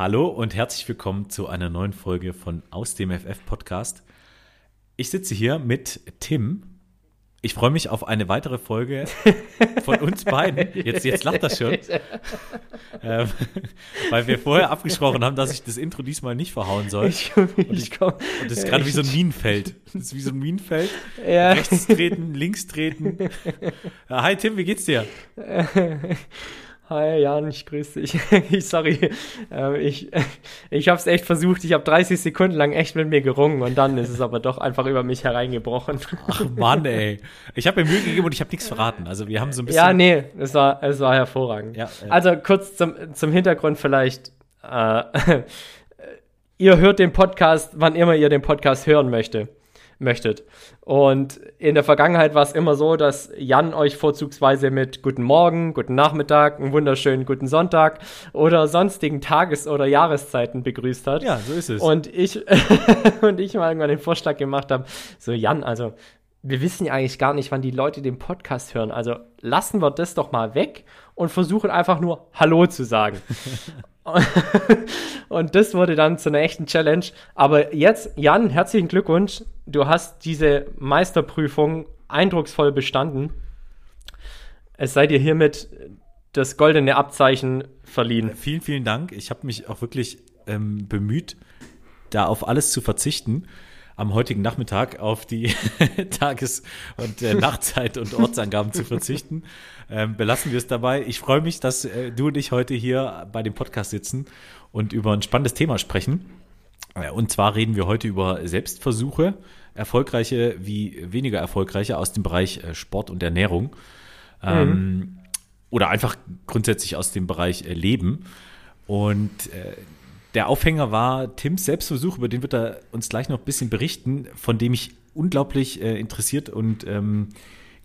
Hallo und herzlich willkommen zu einer neuen Folge von Aus dem FF Podcast. Ich sitze hier mit Tim. Ich freue mich auf eine weitere Folge von uns beiden. Jetzt, jetzt lacht das schon. ähm, weil wir vorher abgesprochen haben, dass ich das Intro diesmal nicht verhauen soll. Ich, ich, und, ich, und das ist gerade wie so ein Minenfeld. Das ist wie so ein Minenfeld. Ja. Rechts treten, links treten. Hi Tim, wie geht's dir? Hi Jan, ich grüße dich. ich, sorry, äh, ich, ich habe es echt versucht. Ich habe 30 Sekunden lang echt mit mir gerungen und dann ist es aber doch einfach über mich hereingebrochen. Ach Mann, ey. Ich habe mir Mühe gegeben und ich habe nichts verraten. Also wir haben so ein bisschen. Ja, nee, es war, es war hervorragend. Ja, ja. Also kurz zum, zum Hintergrund vielleicht. Äh, ihr hört den Podcast, wann immer ihr den Podcast hören möchte möchtet. Und in der Vergangenheit war es immer so, dass Jan euch vorzugsweise mit Guten Morgen, Guten Nachmittag, einen wunderschönen Guten Sonntag oder sonstigen Tages- oder Jahreszeiten begrüßt hat. Ja, so ist es. Und ich, und ich mal irgendwann den Vorschlag gemacht habe, so Jan, also wir wissen ja eigentlich gar nicht, wann die Leute den Podcast hören. Also lassen wir das doch mal weg und versuchen einfach nur Hallo zu sagen. und das wurde dann zu einer echten Challenge. Aber jetzt, Jan, herzlichen Glückwunsch. Du hast diese Meisterprüfung eindrucksvoll bestanden. Es sei dir hiermit das goldene Abzeichen verliehen. Vielen, vielen Dank. Ich habe mich auch wirklich ähm, bemüht, da auf alles zu verzichten am heutigen Nachmittag auf die Tages- und äh, Nachtzeit und Ortsangaben zu verzichten. Ähm, belassen wir es dabei. Ich freue mich, dass äh, du und ich heute hier bei dem Podcast sitzen und über ein spannendes Thema sprechen. Äh, und zwar reden wir heute über Selbstversuche, erfolgreiche wie weniger erfolgreiche aus dem Bereich äh, Sport und Ernährung. Ähm, mhm. Oder einfach grundsätzlich aus dem Bereich äh, Leben. Und äh, der Aufhänger war Tims Selbstversuch, über den wird er uns gleich noch ein bisschen berichten, von dem ich unglaublich äh, interessiert und ähm,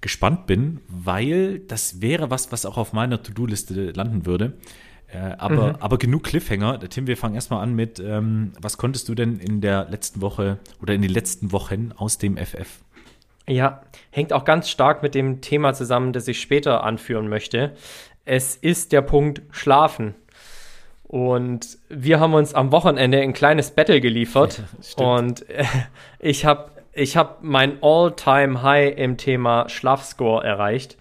gespannt bin, weil das wäre was, was auch auf meiner To-Do-Liste landen würde. Äh, aber, mhm. aber genug Cliffhanger. Tim, wir fangen erstmal an mit, ähm, was konntest du denn in der letzten Woche oder in den letzten Wochen aus dem FF? Ja, hängt auch ganz stark mit dem Thema zusammen, das ich später anführen möchte. Es ist der Punkt Schlafen. Und wir haben uns am Wochenende ein kleines Battle geliefert. Ja, und äh, ich habe ich hab mein All-Time-High im Thema Schlafscore erreicht.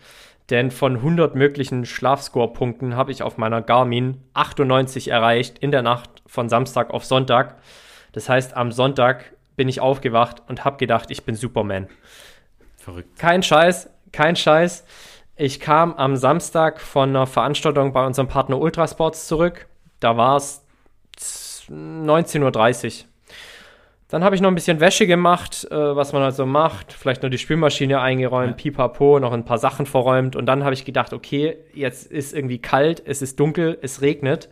Denn von 100 möglichen Schlafscore-Punkten habe ich auf meiner Garmin 98 erreicht in der Nacht von Samstag auf Sonntag. Das heißt, am Sonntag bin ich aufgewacht und habe gedacht, ich bin Superman. Verrückt. Kein Scheiß, kein Scheiß. Ich kam am Samstag von einer Veranstaltung bei unserem Partner Ultrasports zurück da war es 19.30 Uhr. Dann habe ich noch ein bisschen Wäsche gemacht, äh, was man halt so macht. Vielleicht nur die Spülmaschine eingeräumt, ja. pipapo, noch ein paar Sachen verräumt. Und dann habe ich gedacht, okay, jetzt ist irgendwie kalt, es ist dunkel, es regnet.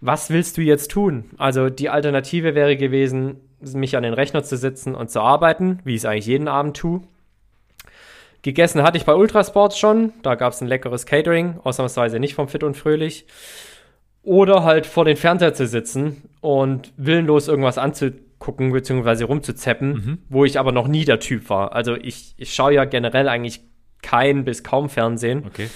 Was willst du jetzt tun? Also die Alternative wäre gewesen, mich an den Rechner zu sitzen und zu arbeiten, wie ich es eigentlich jeden Abend tue. Gegessen hatte ich bei Ultrasports schon. Da gab es ein leckeres Catering, ausnahmsweise nicht vom Fit und Fröhlich. Oder halt vor den Fernseher zu sitzen und willenlos irgendwas anzugucken bzw. rumzuzeppen, mhm. wo ich aber noch nie der Typ war. Also ich, ich schaue ja generell eigentlich kein bis kaum Fernsehen. Okay.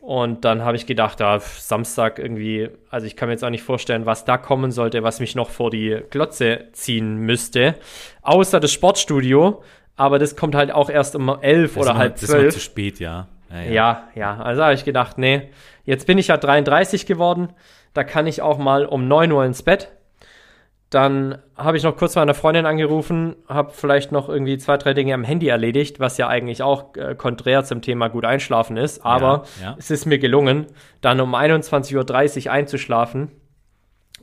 Und dann habe ich gedacht, ja, Samstag irgendwie, also ich kann mir jetzt auch nicht vorstellen, was da kommen sollte, was mich noch vor die Glotze ziehen müsste. Außer das Sportstudio. Aber das kommt halt auch erst um elf Das oder halb noch- Das ist zwölf. zu spät, ja. Ja, Ja, ja, also habe ich gedacht, nee, jetzt bin ich ja 33 geworden, da kann ich auch mal um 9 Uhr ins Bett. Dann habe ich noch kurz meine Freundin angerufen, habe vielleicht noch irgendwie zwei, drei Dinge am Handy erledigt, was ja eigentlich auch äh, konträr zum Thema gut einschlafen ist. Aber ja. es ist mir gelungen, dann um 21.30 Uhr einzuschlafen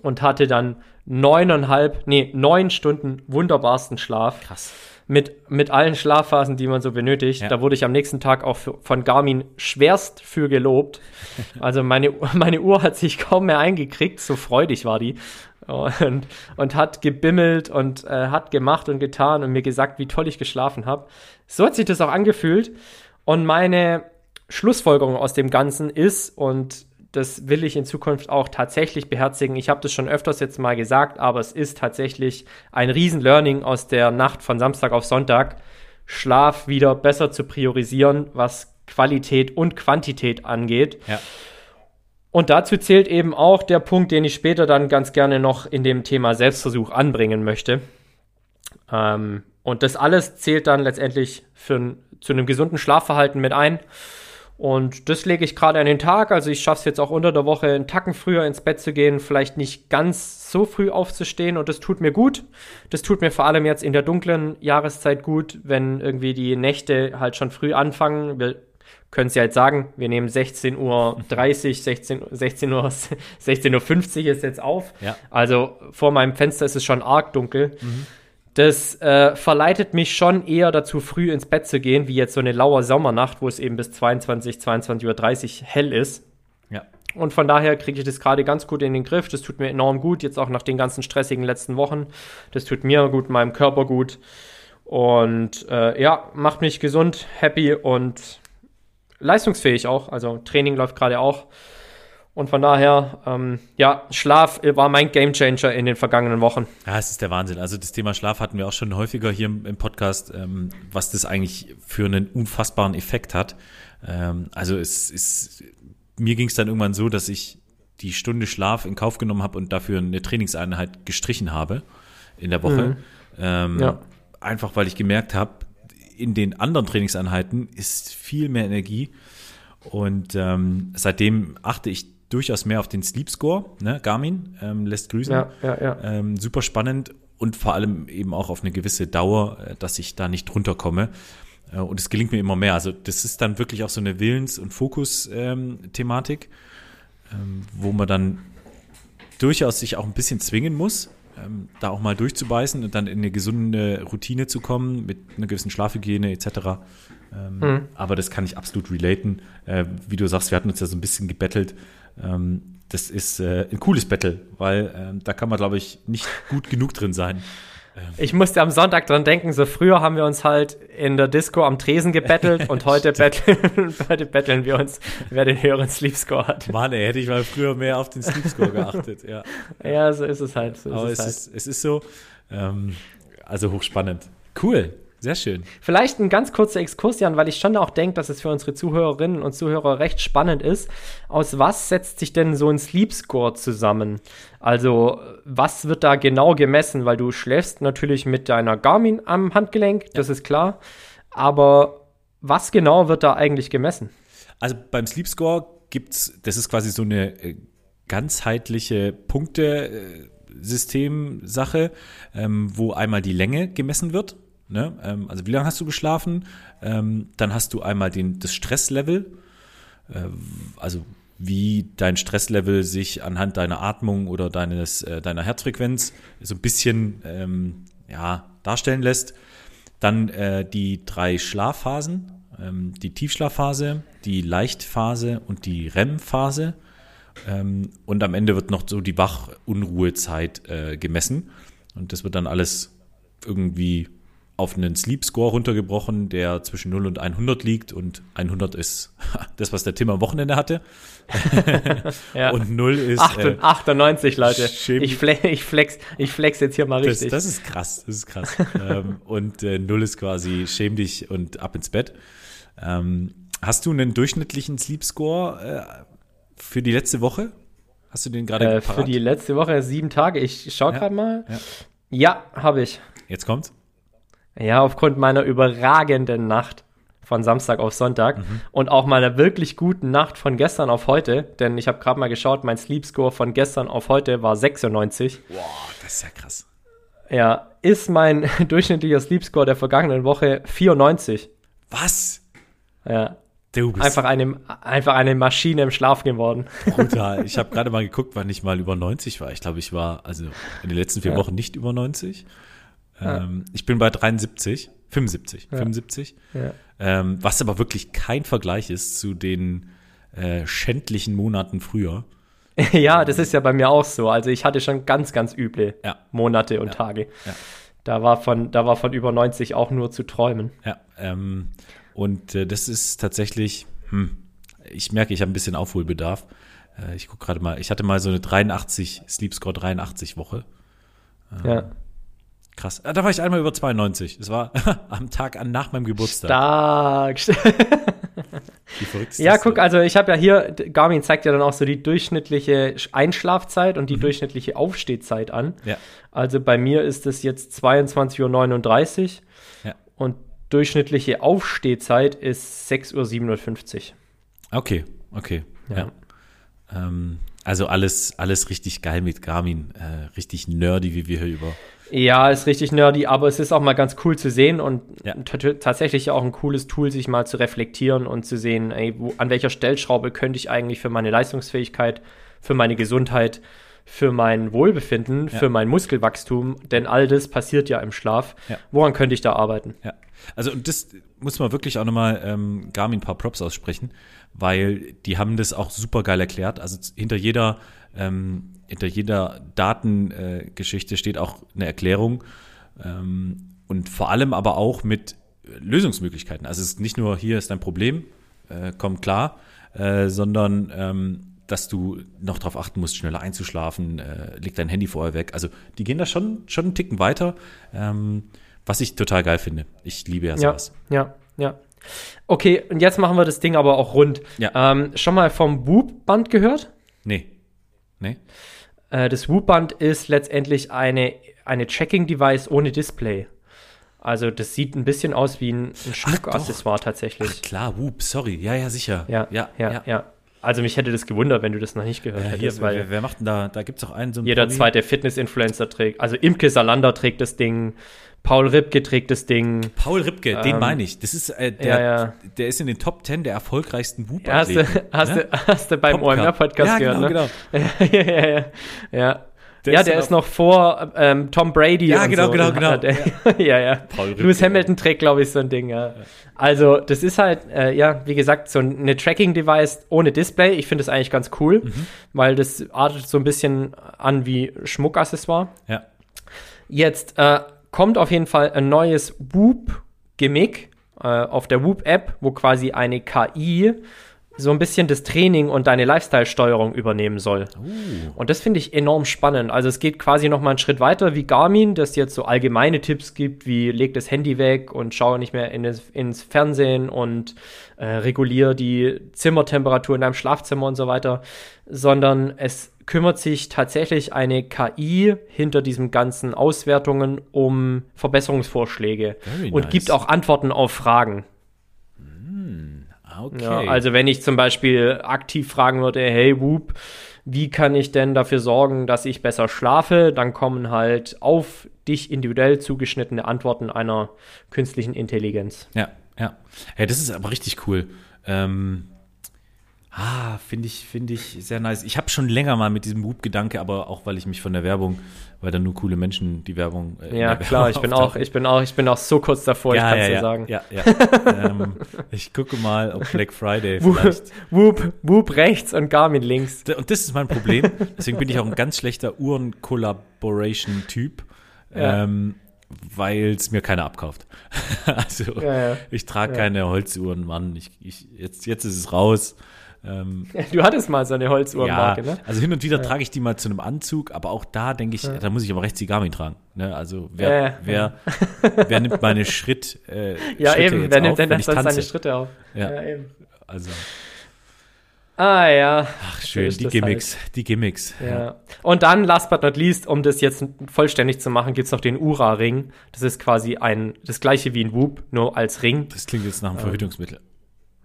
und hatte dann neuneinhalb, nee, neun Stunden wunderbarsten Schlaf Krass. Mit, mit allen Schlafphasen, die man so benötigt. Ja. Da wurde ich am nächsten Tag auch für, von Garmin schwerst für gelobt. Also meine, meine Uhr hat sich kaum mehr eingekriegt, so freudig war die. Und, und hat gebimmelt und äh, hat gemacht und getan und mir gesagt, wie toll ich geschlafen habe. So hat sich das auch angefühlt. Und meine Schlussfolgerung aus dem Ganzen ist, und das will ich in Zukunft auch tatsächlich beherzigen. Ich habe das schon öfters jetzt mal gesagt, aber es ist tatsächlich ein Riesen-Learning aus der Nacht von Samstag auf Sonntag, Schlaf wieder besser zu priorisieren, was Qualität und Quantität angeht. Ja. Und dazu zählt eben auch der Punkt, den ich später dann ganz gerne noch in dem Thema Selbstversuch anbringen möchte. Ähm, und das alles zählt dann letztendlich für, zu einem gesunden Schlafverhalten mit ein. Und das lege ich gerade an den Tag. Also ich schaffe es jetzt auch unter der Woche einen Tacken früher ins Bett zu gehen, vielleicht nicht ganz so früh aufzustehen. Und das tut mir gut. Das tut mir vor allem jetzt in der dunklen Jahreszeit gut, wenn irgendwie die Nächte halt schon früh anfangen. Wir können es ja jetzt sagen, wir nehmen 16.30 Uhr, 16, 16 Uhr, 16.50 Uhr ist jetzt auf. Ja. Also vor meinem Fenster ist es schon arg dunkel. Das äh, verleitet mich schon eher dazu, früh ins Bett zu gehen, wie jetzt so eine laue Sommernacht, wo es eben bis 22, 22.30 Uhr hell ist. Ja. Und von daher kriege ich das gerade ganz gut in den Griff. Das tut mir enorm gut, jetzt auch nach den ganzen stressigen letzten Wochen. Das tut mir gut, meinem Körper gut. Und äh, ja, macht mich gesund, happy und leistungsfähig auch. Also Training läuft gerade auch. Und von daher, ähm, ja, Schlaf war mein Gamechanger in den vergangenen Wochen. Ja, es ist der Wahnsinn. Also das Thema Schlaf hatten wir auch schon häufiger hier im, im Podcast, ähm, was das eigentlich für einen unfassbaren Effekt hat. Ähm, also es ist, mir ging es dann irgendwann so, dass ich die Stunde Schlaf in Kauf genommen habe und dafür eine Trainingseinheit gestrichen habe in der Woche. Ähm, Ja. Einfach weil ich gemerkt habe, in den anderen Trainingseinheiten ist viel mehr Energie. Und ähm, seitdem achte ich durchaus mehr auf den Sleep Score. Ne? Garmin ähm, lässt grüßen. Ja, ja, ja. Ähm, super spannend und vor allem eben auch auf eine gewisse Dauer, äh, dass ich da nicht runterkomme. Äh, und es gelingt mir immer mehr. Also das ist dann wirklich auch so eine Willens- und Fokus-Thematik, ähm, wo man dann durchaus sich auch ein bisschen zwingen muss, ähm, da auch mal durchzubeißen und dann in eine gesunde Routine zu kommen mit einer gewissen Schlafhygiene etc. Ähm, Mhm. Aber das kann ich absolut relaten. Äh, wie du sagst, wir hatten uns ja so ein bisschen gebettelt. Ähm, das ist äh, ein cooles Battle, weil ähm, da kann man, glaube ich, nicht gut genug drin sein. Ich musste am Sonntag dran denken, so früher haben wir uns halt in der Disco am Tresen gebettelt und heute betteln, heute betteln wir uns, wer den höheren Sleep Score hat. Mann, ey, hätte ich mal früher mehr auf den Sleep Score geachtet. Ja. Ja, so ist es halt. So ist Aber es es halt. ist, es ist so, ähm, also hochspannend. Cool, sehr schön. Vielleicht ein ganz kurzer Exkurs, Jan, weil ich schon auch denke, dass es für unsere Zuhörerinnen und Zuhörer recht spannend ist. Aus was setzt sich denn so ein Sleep Score zusammen? Also, was wird da genau gemessen? Weil du schläfst natürlich mit deiner Garmin am Handgelenk, das ist klar. Aber was genau wird da eigentlich gemessen? Also beim Sleep Score gibt's, das ist quasi so eine äh, ganzheitliche Punktesystem-Sache, ähm, wo einmal die Länge gemessen wird. Ne? Ähm, also wie lange hast du geschlafen? Ähm, dann hast du einmal den, das Stresslevel, äh, also wie dein Stresslevel sich anhand deiner Atmung oder deines, äh, deiner Herzfrequenz so ein bisschen ähm, ja, darstellen lässt. Dann äh, die drei Schlafphasen, ähm, die Tiefschlafphase, die Leichtphase und die REM-Phase. Ähm, und am Ende wird noch so die Wach-Unruhezeit äh, gemessen. Und das wird dann alles irgendwie auf einen Sleep Score runtergebrochen, der zwischen 0 und 100 liegt. Und 100 ist das, was der Tim am Wochenende hatte. Ja. Und 0 ist. Acht- äh, 98, Leute. Schäm- Ich, fle ich, flex, ich flex jetzt hier mal Das, richtig. das ist krass, das ist krass. ähm, und äh, null ist quasi schäm dich und ab ins Bett. Ähm, Hast du einen durchschnittlichen Sleep Score äh, für die letzte Woche? Hast du den gerade äh, Für die letzte Woche sieben Tage. Ich schaue Ja, gerade mal. ja. Ja, habe ich. Jetzt kommt's. Ja, aufgrund meiner überragenden Nacht von Samstag auf Sonntag Mhm. und auch meiner wirklich guten Nacht von gestern auf heute, denn ich habe gerade mal geschaut, mein Sleep Score von gestern auf heute war 96. Boah, das ist ja krass. Ja, ist mein durchschnittlicher Sleep Score der vergangenen Woche 94. Was? Ja, Du bist einfach eine, einfach eine Maschine im Schlaf geworden. brutal. Ich habe gerade mal geguckt, wann ich mal über 90 war. Ich glaube, ich war also in den letzten vier Ja. Wochen nicht über 90. Ähm, ich bin bei 73, 75, 75. Ja. Ähm, was aber wirklich kein Vergleich ist zu den äh, schändlichen Monaten früher. ja, das ist ja bei mir auch so. Also ich hatte schon ganz, ganz üble Ja. Monate und Tage. Ja. Da war von, da war von über 90 auch nur zu träumen. Ja, ähm, und äh, das ist tatsächlich, hm, ich merke, ich habe ein bisschen Aufholbedarf. Äh, ich gucke gerade mal, ich hatte mal so eine 83, Sleep Score 83 Woche. Ja. Krass. Ah, Da war ich einmal über 92. Das war am Tag an nach meinem Geburtstag. Stark. Wie verrückt ist Ja, guck, denn? also ich habe ja hier, Garmin zeigt ja dann auch so die durchschnittliche Einschlafzeit und die Mhm. durchschnittliche Aufstehzeit an. Ja, Also bei mir ist es jetzt 22.39 Uhr ja. und durchschnittliche Aufstehzeit ist 6.57 Uhr. Okay, okay. Ja. Ja. Ähm, also alles, alles richtig geil mit Garmin. Äh, richtig nerdy, wie wir hier über. Ja, ist richtig nerdy, aber es ist auch mal ganz cool zu sehen und Ja. tatsächlich auch ein cooles Tool, sich mal zu reflektieren und zu sehen, ey, wo, an welcher Stellschraube könnte ich eigentlich für meine Leistungsfähigkeit, für meine Gesundheit, für mein Wohlbefinden, Ja. für mein Muskelwachstum, denn all das passiert ja im Schlaf. Ja. Woran könnte ich da arbeiten? Ja, also und das muss man wirklich auch nochmal ähm, Garmin ein paar Props aussprechen, weil die haben das auch super geil erklärt. Also hinter jeder, ähm, hinter jeder Datengeschichte Geschichte steht auch eine Erklärung ähm, und vor allem aber auch mit Lösungsmöglichkeiten. Also es ist nicht nur hier ist ein Problem, äh, komm klar, äh, sondern ähm, dass du noch darauf achten musst, schneller einzuschlafen, äh, leg dein Handy vorher weg. Also die gehen da schon, schon einen Ticken weiter, ähm, was ich total geil finde. Ich liebe ja Ja, sowas. ja, ja. Okay, und jetzt machen wir das Ding aber auch rund. Ja. Ähm, schon mal vom Whoop-Band gehört? Nee. Nee? Äh, das Whoop-Band ist letztendlich eine, eine Tracking-Device ohne Display. Also das sieht ein bisschen aus wie ein, ein Schmuckaccessoire tatsächlich. Ach klar, whoop, sorry. Ja, ja, sicher. ja, ja, ja, ja, Also mich hätte das gewundert, wenn du das noch nicht gehört Ja, hättest, hier, weil wer, wer macht denn da? Da gibt's auch einen so einen jeder Promi- zweite Fitness-Influencer trägt. Also Imke Salander trägt das Ding, Paul Ripke trägt das Ding. Paul Ripke, den Ähm, meine ich. Das ist äh, der, ja, ja. der ist in den Top 10 der erfolgreichsten whoop Hast du, hast, ne? du, hast du beim. OMR-Podcast ja, gehört, genau, ne? genau. ja, ja, ja. ja. Der ja, ist der ist noch vor ähm, Tom Brady. Ja, und genau, so. genau, genau. Ja, ja. Lewis Hamilton trägt, glaube ich, so ein Ding, ja. Also, das ist halt, äh, ja, wie gesagt, so eine Tracking-Device ohne Display. Ich finde das eigentlich ganz cool, Mhm. weil das artet so ein bisschen an wie Schmuckaccessoire. Ja. Jetzt äh, kommt auf jeden Fall ein neues Whoop-Gimmick äh, auf der Whoop-App, wo quasi eine KI so ein bisschen das Training und deine Lifestyle-Steuerung übernehmen soll. Und das finde ich enorm spannend. Also es geht quasi noch mal einen Schritt weiter wie Garmin, das jetzt so allgemeine Tipps gibt, wie leg das Handy weg und schau nicht mehr in das, ins Fernsehen und äh, regulier die Zimmertemperatur in deinem Schlafzimmer und so weiter, sondern es kümmert sich tatsächlich eine KI hinter diesen ganzen Auswertungen um Verbesserungsvorschläge Very und nice. gibt auch Antworten auf Fragen. Ah, Okay. Ja, also wenn ich zum Beispiel aktiv fragen würde, hey Whoop, wie kann ich denn dafür sorgen, dass ich besser schlafe, dann kommen halt auf dich individuell zugeschnittene Antworten einer künstlichen Intelligenz. Ja, ja. Hey, das ist aber richtig cool. Ähm, ah, finde ich, finde ich sehr nice. Ich habe schon länger mal mit diesem Whoop-Gedanke, aber auch weil ich mich von der Werbung, weil da nur coole Menschen die Werbung. äh, Ja, klar, Werbung ich bin auch, ich bin auch, ich bin auch so kurz davor, ich ja, kann ja, dir ja, sagen. Ja, ja. ähm, ich gucke mal, ob Black Friday Whoop, vielleicht. Whoop, Whoop rechts und Garmin links. Und das ist mein Problem. Deswegen bin ich auch ein ganz schlechter Uhren-Collaboration-Typ. Ja. Ähm, weil es mir keiner abkauft. also Ja, ich trage keine Holzuhren, Mann. Ich, ich, jetzt, jetzt ist es raus. Ähm, Du hattest mal so eine Holzuhrenmarke, ja, ne? also hin und wieder trage ich die mal zu einem Anzug, aber auch da denke ich, da muss ich aber rechts die Garmin tragen. Ne? Also wer, Ja, ja. wer, wer nimmt meine Schritt, äh, Ja, Schritte eben, jetzt wer nimmt denn tanze? seine Schritte auf? Ja. eben. Also, Ah ja. ach schön, die Gimmicks, die Gimmicks. Ja. Und dann, last but not least, um das jetzt vollständig zu machen, gibt's noch den Ura-Ring. Das ist quasi ein, das gleiche wie ein Whoop, nur als Ring. Das klingt jetzt nach einem Verhütungsmittel.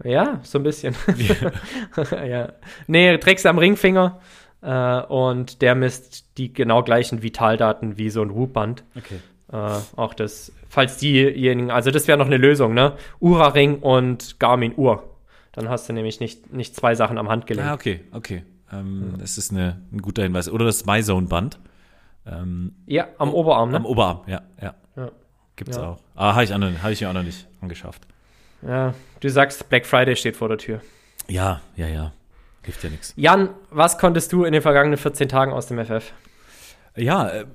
Ja, so ein bisschen. ja. Nee, trägst du am Ringfinger äh, und der misst die genau gleichen Vitaldaten wie so ein Whoop-Band. Okay. Äh, auch das, falls diejenigen, also das wäre noch eine Lösung, ne? Ura-Ring und Garmin-Uhr. Dann hast du nämlich nicht, nicht zwei Sachen am Handgelenk. Ah, okay, okay. Ähm, Das ist eine, ein guter Hinweis. Oder das MyZone-Band. Ähm, Ja, am Oberarm, ne? Am Oberarm, ja, ja. Ja. Gibt's Ja. auch. Ah, habe ich, noch- hab ich mir auch noch nicht angeschafft. Ja, du sagst, Black Friday steht vor der Tür. Ja, ja, ja. Hilft ja nichts. Jan, was konntest du in den vergangenen 14 Tagen aus dem FF? Ja, äh,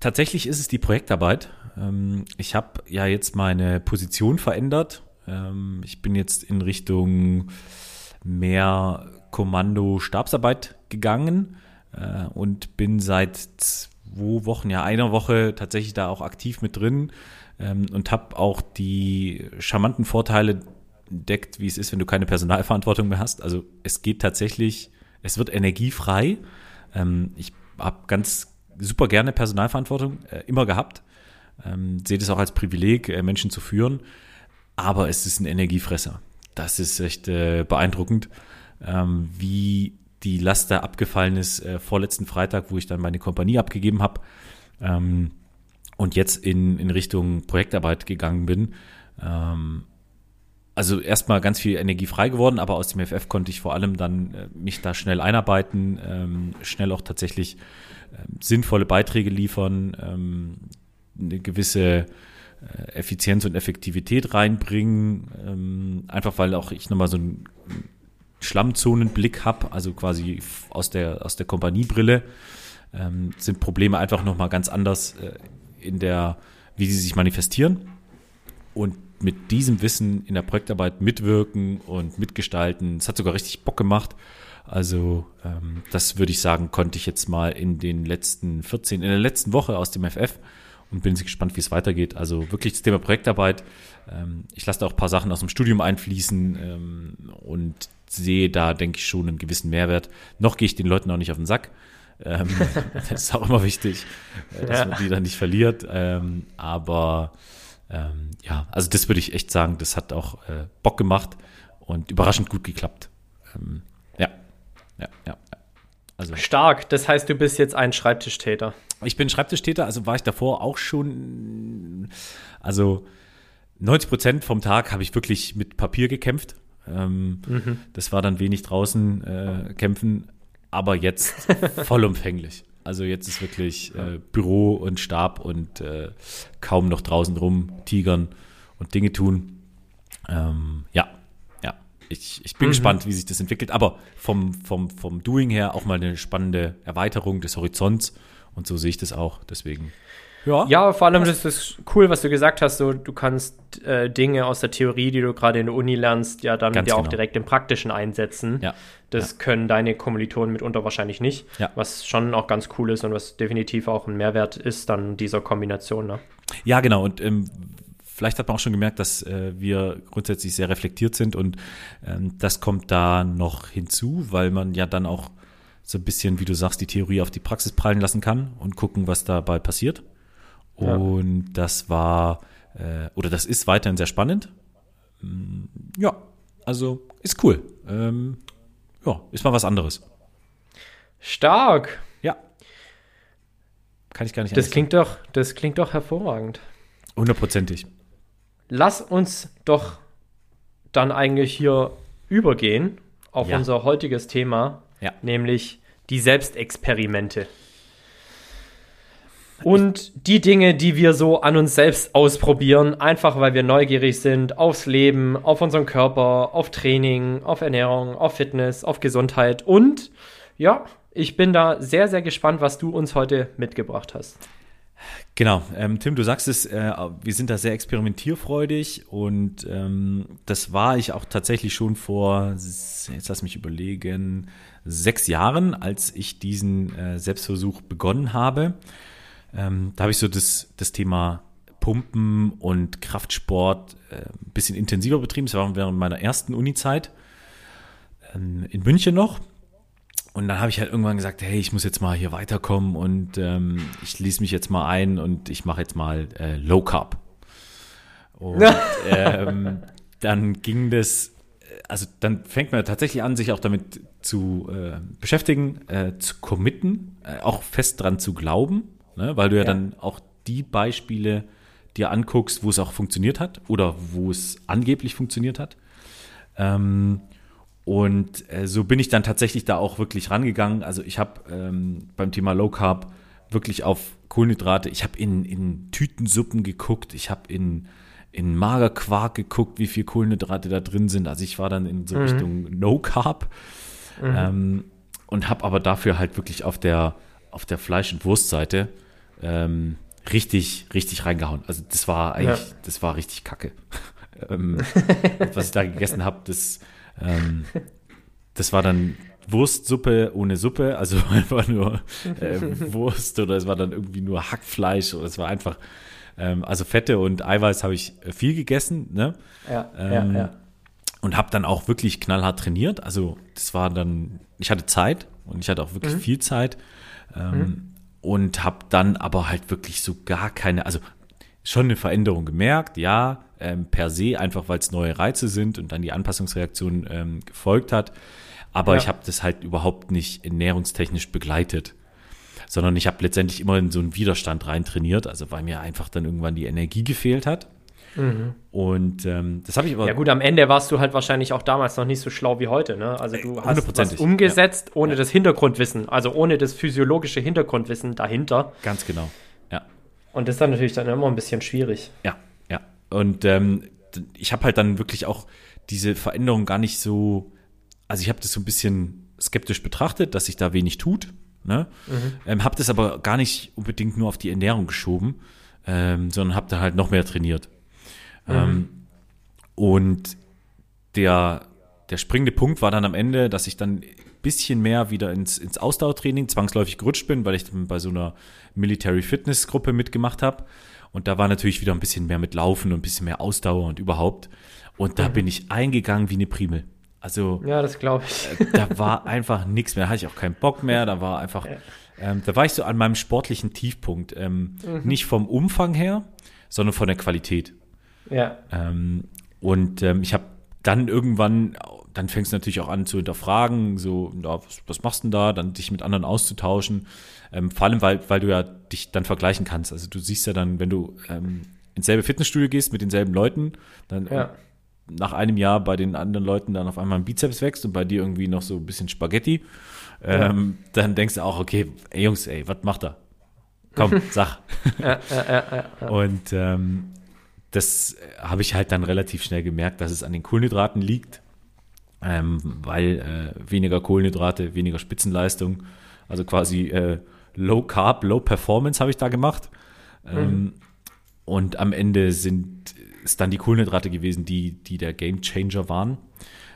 tatsächlich ist es die Projektarbeit. Ähm, ich habe ja jetzt meine Position verändert. Ähm, ich bin jetzt in Richtung mehr Kommando-Stabsarbeit gegangen äh, und bin seit zwei Wochen, ja einer Woche tatsächlich da auch aktiv mit drin ähm, und habe auch die charmanten Vorteile entdeckt, wie es ist, wenn du keine Personalverantwortung mehr hast. Also es geht tatsächlich, es wird energiefrei. Ähm, ich habe ganz super gerne Personalverantwortung äh, immer gehabt. Ähm, sehe das auch als Privileg, äh, Menschen zu führen. Aber es ist ein Energiefresser. Das ist echt äh, beeindruckend, ähm, wie die Last da abgefallen ist äh, vorletzten Freitag, wo ich dann meine Kompanie abgegeben habe ähm, und jetzt in, in Richtung Projektarbeit gegangen bin. Ähm, also erstmal ganz viel Energie frei geworden, aber aus dem FF konnte ich vor allem dann äh, mich da schnell einarbeiten, ähm, schnell auch tatsächlich ähm, sinnvolle Beiträge liefern, ähm, eine gewisse äh, Effizienz und Effektivität reinbringen, ähm, einfach weil auch ich nochmal so einen Schlammzonenblick habe, also quasi aus der, aus der Kompaniebrille, ähm, sind Probleme einfach nochmal ganz anders äh, in der, wie sie sich manifestieren. Und mit diesem Wissen in der Projektarbeit mitwirken und mitgestalten, es hat sogar richtig Bock gemacht. Also ähm, das würde ich sagen, konnte ich jetzt mal in den letzten 14, in der letzten Woche aus dem FF und bin gespannt, wie es weitergeht. Also wirklich das Thema Projektarbeit. Ähm, ich lasse da auch ein paar Sachen aus dem Studium einfließen ähm, und sehe da, denke ich, schon einen gewissen Mehrwert. Noch gehe ich den Leuten auch nicht auf den Sack. Ähm, das ist auch immer wichtig, äh, dass Ja. man die dann nicht verliert. Ähm, aber ähm, ja, also das würde ich echt sagen, das hat auch äh, Bock gemacht und überraschend gut geklappt. Ähm, ja, ja, ja. Also Stark, das heißt, du bist jetzt ein Schreibtischtäter. ich bin Schreibtischtäter, also war ich davor auch schon, also 90 Prozent vom Tag habe ich wirklich mit Papier gekämpft. Ähm, Das war dann wenig draußen äh, kämpfen, aber jetzt vollumfänglich. Also jetzt ist wirklich äh, Büro und Stab und äh, kaum noch draußen rum tigern und Dinge tun. Ähm, ja, ja. Ich, ich bin gespannt, wie sich das entwickelt. Aber vom, vom, vom Doing her auch mal eine spannende Erweiterung des Horizonts. Und so sehe ich das auch. Deswegen. Ja. Ja, vor allem das ist cool, was du gesagt hast. So, du kannst äh, Dinge aus der Theorie, die du gerade in der Uni lernst, ja dann ja auch genau. direkt im Praktischen einsetzen. Ja. Das können deine Kommilitonen mitunter wahrscheinlich nicht. Ja. Was schon auch ganz cool ist und was definitiv auch ein Mehrwert ist dann dieser Kombination. Ne? Ja, genau. Und ähm, vielleicht hat man auch schon gemerkt, dass äh, wir grundsätzlich sehr reflektiert sind und ähm, das kommt da noch hinzu, weil man ja dann auch so ein bisschen, wie du sagst, die Theorie auf die Praxis prallen lassen kann und gucken, was dabei passiert. Ja. Und das war äh, oder das ist weiterhin sehr spannend. Mm, Ja, also ist cool. Ähm, ja, ist mal was anderes. Stark. Ja. Kann ich gar nicht Das klingt doch, das klingt doch hervorragend. sagen. Hundertprozentig. Lass uns doch dann eigentlich hier übergehen auf Ja. unser heutiges Thema, Ja. nämlich die Selbstexperimente. Und die Dinge, die wir so an uns selbst ausprobieren, einfach weil wir neugierig sind aufs Leben, auf unseren Körper, auf Training, auf Ernährung, auf Fitness, auf Gesundheit. Und ja, ich bin da sehr, sehr gespannt, was du uns heute mitgebracht hast. Genau, ähm, Tim, du sagst es, äh, wir sind da sehr experimentierfreudig und ähm, das war ich auch tatsächlich schon vor, jetzt lass mich überlegen, sechs Jahren, als ich diesen äh, Selbstversuch begonnen habe. Ähm, da habe ich so das, das Thema Pumpen und Kraftsport äh, ein bisschen intensiver betrieben. Das war während meiner ersten Uni-Zeit ähm, in München noch. Und dann habe ich halt irgendwann gesagt, hey, ich muss jetzt mal hier weiterkommen und ähm, ich lese mich jetzt mal ein und ich mache jetzt mal äh, Low Carb. Und ähm, dann ging das, also dann fängt man tatsächlich an, sich auch damit zu äh, beschäftigen, äh, zu committen, äh, auch fest dran zu glauben, ne? weil du ja, ja, dann auch die Beispiele dir anguckst, wo es auch funktioniert hat oder wo es angeblich funktioniert hat. Ähm, und äh, so bin ich dann tatsächlich da auch wirklich rangegangen. Also ich habe ähm, beim Thema Low Carb wirklich auf Kohlenhydrate, ich habe in, in Tütensuppen geguckt, ich habe in, in Magerquark geguckt, wie viel Kohlenhydrate da drin sind. Also ich war dann in so mhm. Richtung No Carb mhm. ähm, und habe aber dafür halt wirklich auf der, auf der Fleisch- und Wurstseite ähm, richtig, richtig reingehauen. Also das war eigentlich, ja. das war richtig kacke. ähm, was ich da gegessen habe, das ähm, das war dann Wurstsuppe ohne Suppe, also einfach nur äh, Wurst oder es war dann irgendwie nur Hackfleisch oder es war einfach, ähm, also Fette und Eiweiß habe ich viel gegessen, ne? Ja, ähm, ja, ja. Und habe dann auch wirklich knallhart trainiert. Also das war dann, ich hatte Zeit und ich hatte auch wirklich mhm. viel Zeit. Ähm, mhm. Und habe dann aber halt wirklich so gar keine, also schon eine Veränderung gemerkt, ja, ähm, per se, einfach weil es neue Reize sind und dann die Anpassungsreaktion ähm, gefolgt hat. Aber ja. ich habe das halt überhaupt nicht ernährungstechnisch begleitet, sondern ich habe letztendlich immer in so einen Widerstand rein trainiert, also weil mir einfach dann irgendwann die Energie gefehlt hat. Mhm. Und ähm, das habe ich aber. Ja, gut, am Ende warst du halt wahrscheinlich auch damals noch nicht so schlau wie heute, ne? Also du hast was umgesetzt ja. ohne ja. das Hintergrundwissen, also ohne das physiologische Hintergrundwissen dahinter. Ganz genau. Und das ist dann natürlich dann immer ein bisschen schwierig. Ja, ja. Und ähm, ich habe halt dann wirklich auch diese Veränderung gar nicht so, also ich habe das so ein bisschen skeptisch betrachtet, dass sich da wenig tut. Ne? Mhm. Ähm, habe das aber gar nicht unbedingt nur auf die Ernährung geschoben, ähm, sondern habe da halt noch mehr trainiert. Mhm. Ähm, und der, der springende Punkt war dann am Ende, dass ich dann bisschen mehr wieder ins, ins Ausdauertraining zwangsläufig gerutscht bin, weil ich bei so einer Military Fitness Gruppe mitgemacht habe. Und da war natürlich wieder ein bisschen mehr mit Laufen und ein bisschen mehr Ausdauer und überhaupt. Und da mhm. bin ich eingegangen wie eine Primel. Also, ja, das glaube ich. Äh, da war einfach nichts mehr. Da hatte ich auch keinen Bock mehr. Da war einfach, ja. ähm, da war ich so an meinem sportlichen Tiefpunkt. Ähm, mhm. Nicht vom Umfang her, sondern von der Qualität. Ja. Ähm, und ähm, ich habe dann irgendwann dann fängst du natürlich auch an zu hinterfragen, so, ja, was, was machst du denn da, dann dich mit anderen auszutauschen. Ähm, vor allem, weil, weil du ja dich dann vergleichen kannst. Also du siehst ja dann, wenn du ähm, ins selbe Fitnessstudio gehst mit denselben Leuten, dann ja. nach einem Jahr bei den anderen Leuten dann auf einmal ein Bizeps wächst und bei dir irgendwie noch so ein bisschen Spaghetti, ähm, ja. dann denkst du auch, okay, ey Jungs, ey, was macht er? Komm, sag. ja, und ähm, das habe ich halt dann relativ schnell gemerkt, dass es an den Kohlenhydraten liegt ähm, weil äh, weniger Kohlenhydrate, weniger Spitzenleistung, also quasi äh, Low Carb, Low Performance habe ich da gemacht. Ähm, mhm. Und am Ende sind es dann die Kohlenhydrate gewesen, die, die der Game Changer waren.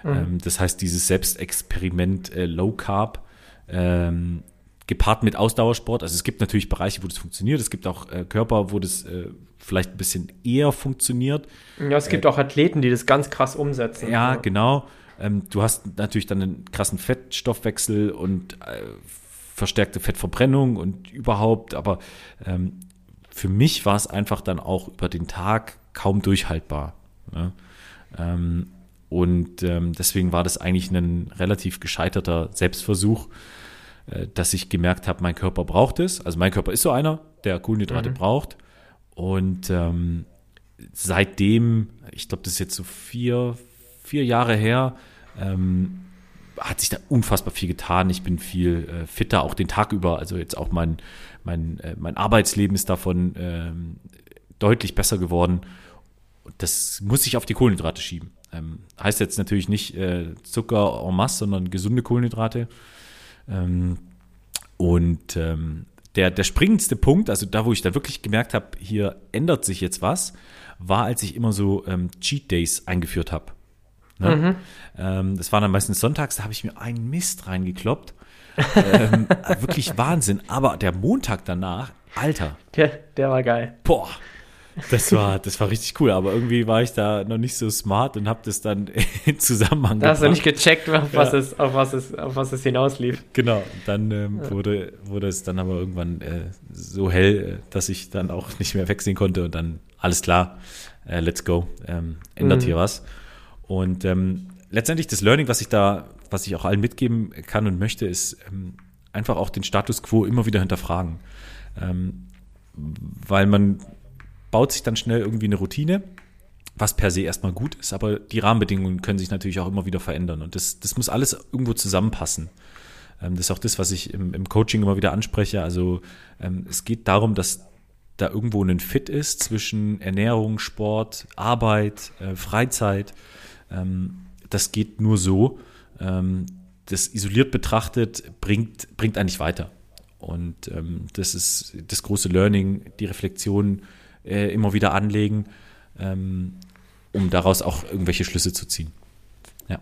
Mhm. Ähm, das heißt, dieses Selbstexperiment äh, Low Carb ähm, gepaart mit Ausdauersport. Also es gibt natürlich Bereiche, wo das funktioniert. Es gibt auch äh, Körper, wo das äh, vielleicht ein bisschen eher funktioniert. Ja, es gibt äh, auch Athleten, die das ganz krass umsetzen. Ja, ja. genau. Ähm, du hast natürlich dann einen krassen Fettstoffwechsel und äh, verstärkte Fettverbrennung und überhaupt, aber ähm, für mich war es einfach dann auch über den Tag kaum durchhaltbar. Ne? Ähm, und ähm, deswegen war das eigentlich ein relativ gescheiterter Selbstversuch, äh, dass ich gemerkt habe, mein Körper braucht es. Also mein Körper ist so einer, der Kohlenhydrate mhm. braucht. Und ähm, seitdem, ich glaube, das ist jetzt so vier, vier Jahre her, ähm, hat sich da unfassbar viel getan. Ich bin viel äh, fitter, auch den Tag über. Also jetzt auch mein, mein, äh, mein Arbeitsleben ist davon ähm, deutlich besser geworden. Das muss ich auf die Kohlenhydrate schieben. Ähm, heißt jetzt natürlich nicht äh, Zucker en masse, sondern gesunde Kohlenhydrate. Ähm, und ähm, der, der springendste Punkt, also da, wo ich da wirklich gemerkt habe, hier ändert sich jetzt was, war, als ich immer so ähm, Cheat Days eingeführt habe. Ne? Mhm. Ähm, das war dann meistens sonntags, da habe ich mir einen Mist reingekloppt. ähm, wirklich Wahnsinn. Aber der Montag danach, Alter. Der, der war geil. Boah. Das war, das war richtig cool, aber irgendwie war ich da noch nicht so smart und habe das dann in Zusammenhang Da hast du nicht gecheckt, auf was, es, auf was, es, auf was es hinauslief. Genau, dann ähm, wurde, wurde es dann aber irgendwann äh, so hell, äh, dass ich dann auch nicht mehr wegsehen konnte und dann alles klar, äh, let's go, ähm, ändert Mhm. hier was. Und ähm, letztendlich das Learning, was ich da, was ich auch allen mitgeben kann und möchte, ist ähm, einfach auch den Status quo immer wieder hinterfragen. Ähm, weil man baut sich dann schnell irgendwie eine Routine, was per se erstmal gut ist, aber die Rahmenbedingungen können sich natürlich auch immer wieder verändern und das, das muss alles irgendwo zusammenpassen. Ähm, das ist auch das, was ich im, im Coaching immer wieder anspreche. Also ähm, es geht darum, dass da irgendwo ein Fit ist zwischen Ernährung, Sport, Arbeit, äh, Freizeit. Ähm, das geht nur so. Das isoliert betrachtet bringt, bringt eigentlich weiter. Und das ist das große Learning, die Reflexion äh, immer wieder anlegen, ähm, um daraus auch irgendwelche Schlüsse zu ziehen. Ja.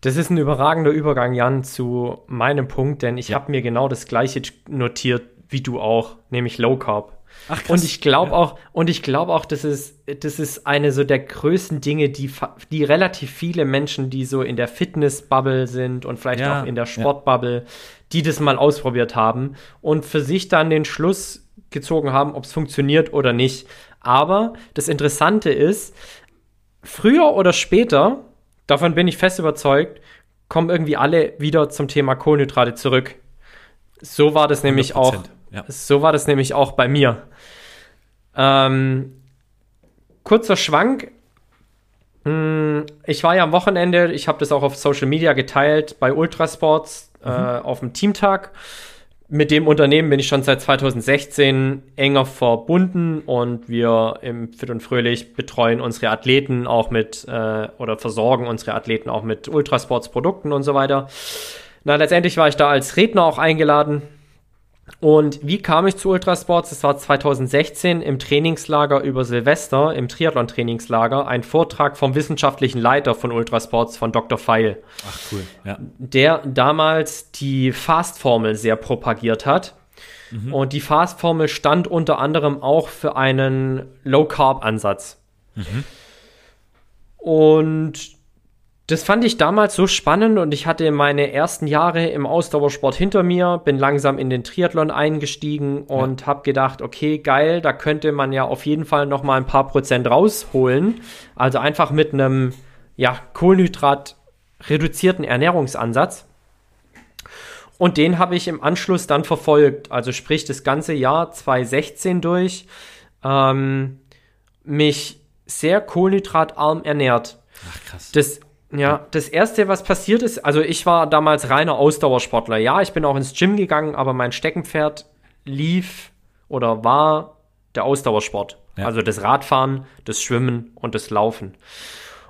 Das ist ein überragender Übergang, Jan, zu meinem Punkt, denn ich Ja. habe mir genau das gleiche notiert wie du auch, nämlich Low Carb. Ach, Und ich glaube auch, und ich glaube auch, das ist, das ist eine so der größten Dinge, die, die relativ viele Menschen, die so in der Fitness-Bubble sind und vielleicht Ja, auch in der ja. Sport-Bubble, die das mal ausprobiert haben und für sich dann den Schluss gezogen haben, ob es funktioniert oder nicht. Aber das Interessante ist, früher oder später, davon bin ich fest überzeugt, kommen irgendwie alle wieder zum Thema Kohlenhydrate zurück. So war das nämlich auch 100%, ja. so war das nämlich auch bei mir. Ähm, kurzer Schwank. Hm, Ich war ja am Wochenende, ich habe das auch auf Social Media geteilt, bei Ultrasports äh, auf dem Teamtag. Mit dem Unternehmen bin ich schon seit 2016 enger verbunden und wir im Fit und Fröhlich betreuen unsere Athleten auch mit äh, oder versorgen unsere Athleten auch mit Ultrasports-Produkten und so weiter. Na, letztendlich war ich da als Redner auch eingeladen. Und wie kam ich zu Ultrasports? Es war 2016 im Trainingslager über Silvester, im Triathlon-Trainingslager, ein Vortrag vom wissenschaftlichen Leiter von Ultrasports, von Dr. Feil, Ach cool. Ja. der damals die Fast-Formel sehr propagiert hat. Und die Fast-Formel stand unter anderem auch für einen Low-Carb-Ansatz. Und das fand ich damals so spannend und ich hatte meine ersten Jahre im Ausdauersport hinter mir, bin langsam in den Triathlon eingestiegen und habe gedacht, okay, geil, da könnte man ja auf jeden Fall noch mal ein paar Prozent rausholen. Also einfach mit einem ja, Kohlenhydrat reduzierten Ernährungsansatz. Und den habe ich im Anschluss dann verfolgt. Also sprich das ganze Jahr 2016 durch. Ähm, mich sehr kohlenhydratarm ernährt. Ach krass. Das, ja, das erste, was passiert ist, also ich war damals reiner Ausdauersportler. Ja, ich bin auch ins Gym gegangen, aber mein Steckenpferd lief oder war der Ausdauersport. Ja. Also das Radfahren, das Schwimmen und das Laufen.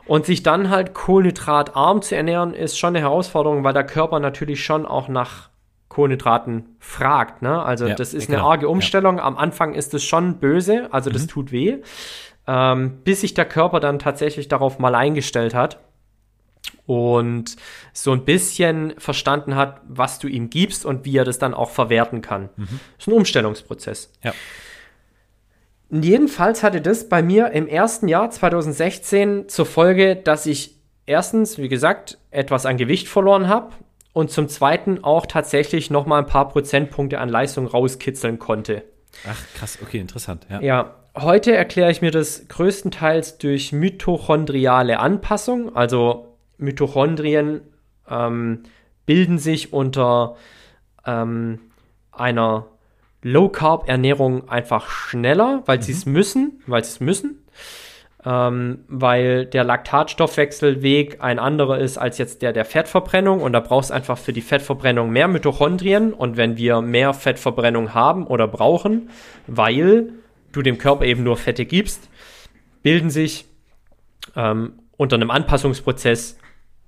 Und sich dann halt kohlenhydratarm zu ernähren, ist schon eine Herausforderung, weil der Körper natürlich schon auch nach Kohlenhydraten fragt. Ne? Also Ja, das ist genau. eine arge Ja. Mhm. Umstellung. Am Anfang ist es schon böse, also das tut weh, ähm, bis sich der Körper dann tatsächlich darauf mal eingestellt hat und so ein bisschen verstanden hat, was du ihm gibst und wie er das dann auch verwerten kann. Das ist ein Umstellungsprozess. Ja. Jedenfalls hatte das bei mir im ersten Jahr 2016 zur Folge, dass ich erstens, wie gesagt, etwas an Gewicht verloren habe und zum zweiten auch tatsächlich noch mal ein paar Prozentpunkte an Leistung rauskitzeln konnte. Ach krass, okay, interessant. Ja. Ja, heute erkläre ich mir das größtenteils durch mitochondriale Anpassung. Also Mitochondrien ähm, bilden sich unter ähm, einer Low-Carb-Ernährung einfach schneller, weil sie es müssen, weil sie es müssen. Ähm, weil der Laktatstoffwechselweg ein anderer ist als jetzt der der Fettverbrennung und da brauchst du einfach für die Fettverbrennung mehr Mitochondrien und wenn wir mehr Fettverbrennung haben oder brauchen, weil du dem Körper eben nur Fette gibst, bilden sich ähm, unter einem Anpassungsprozess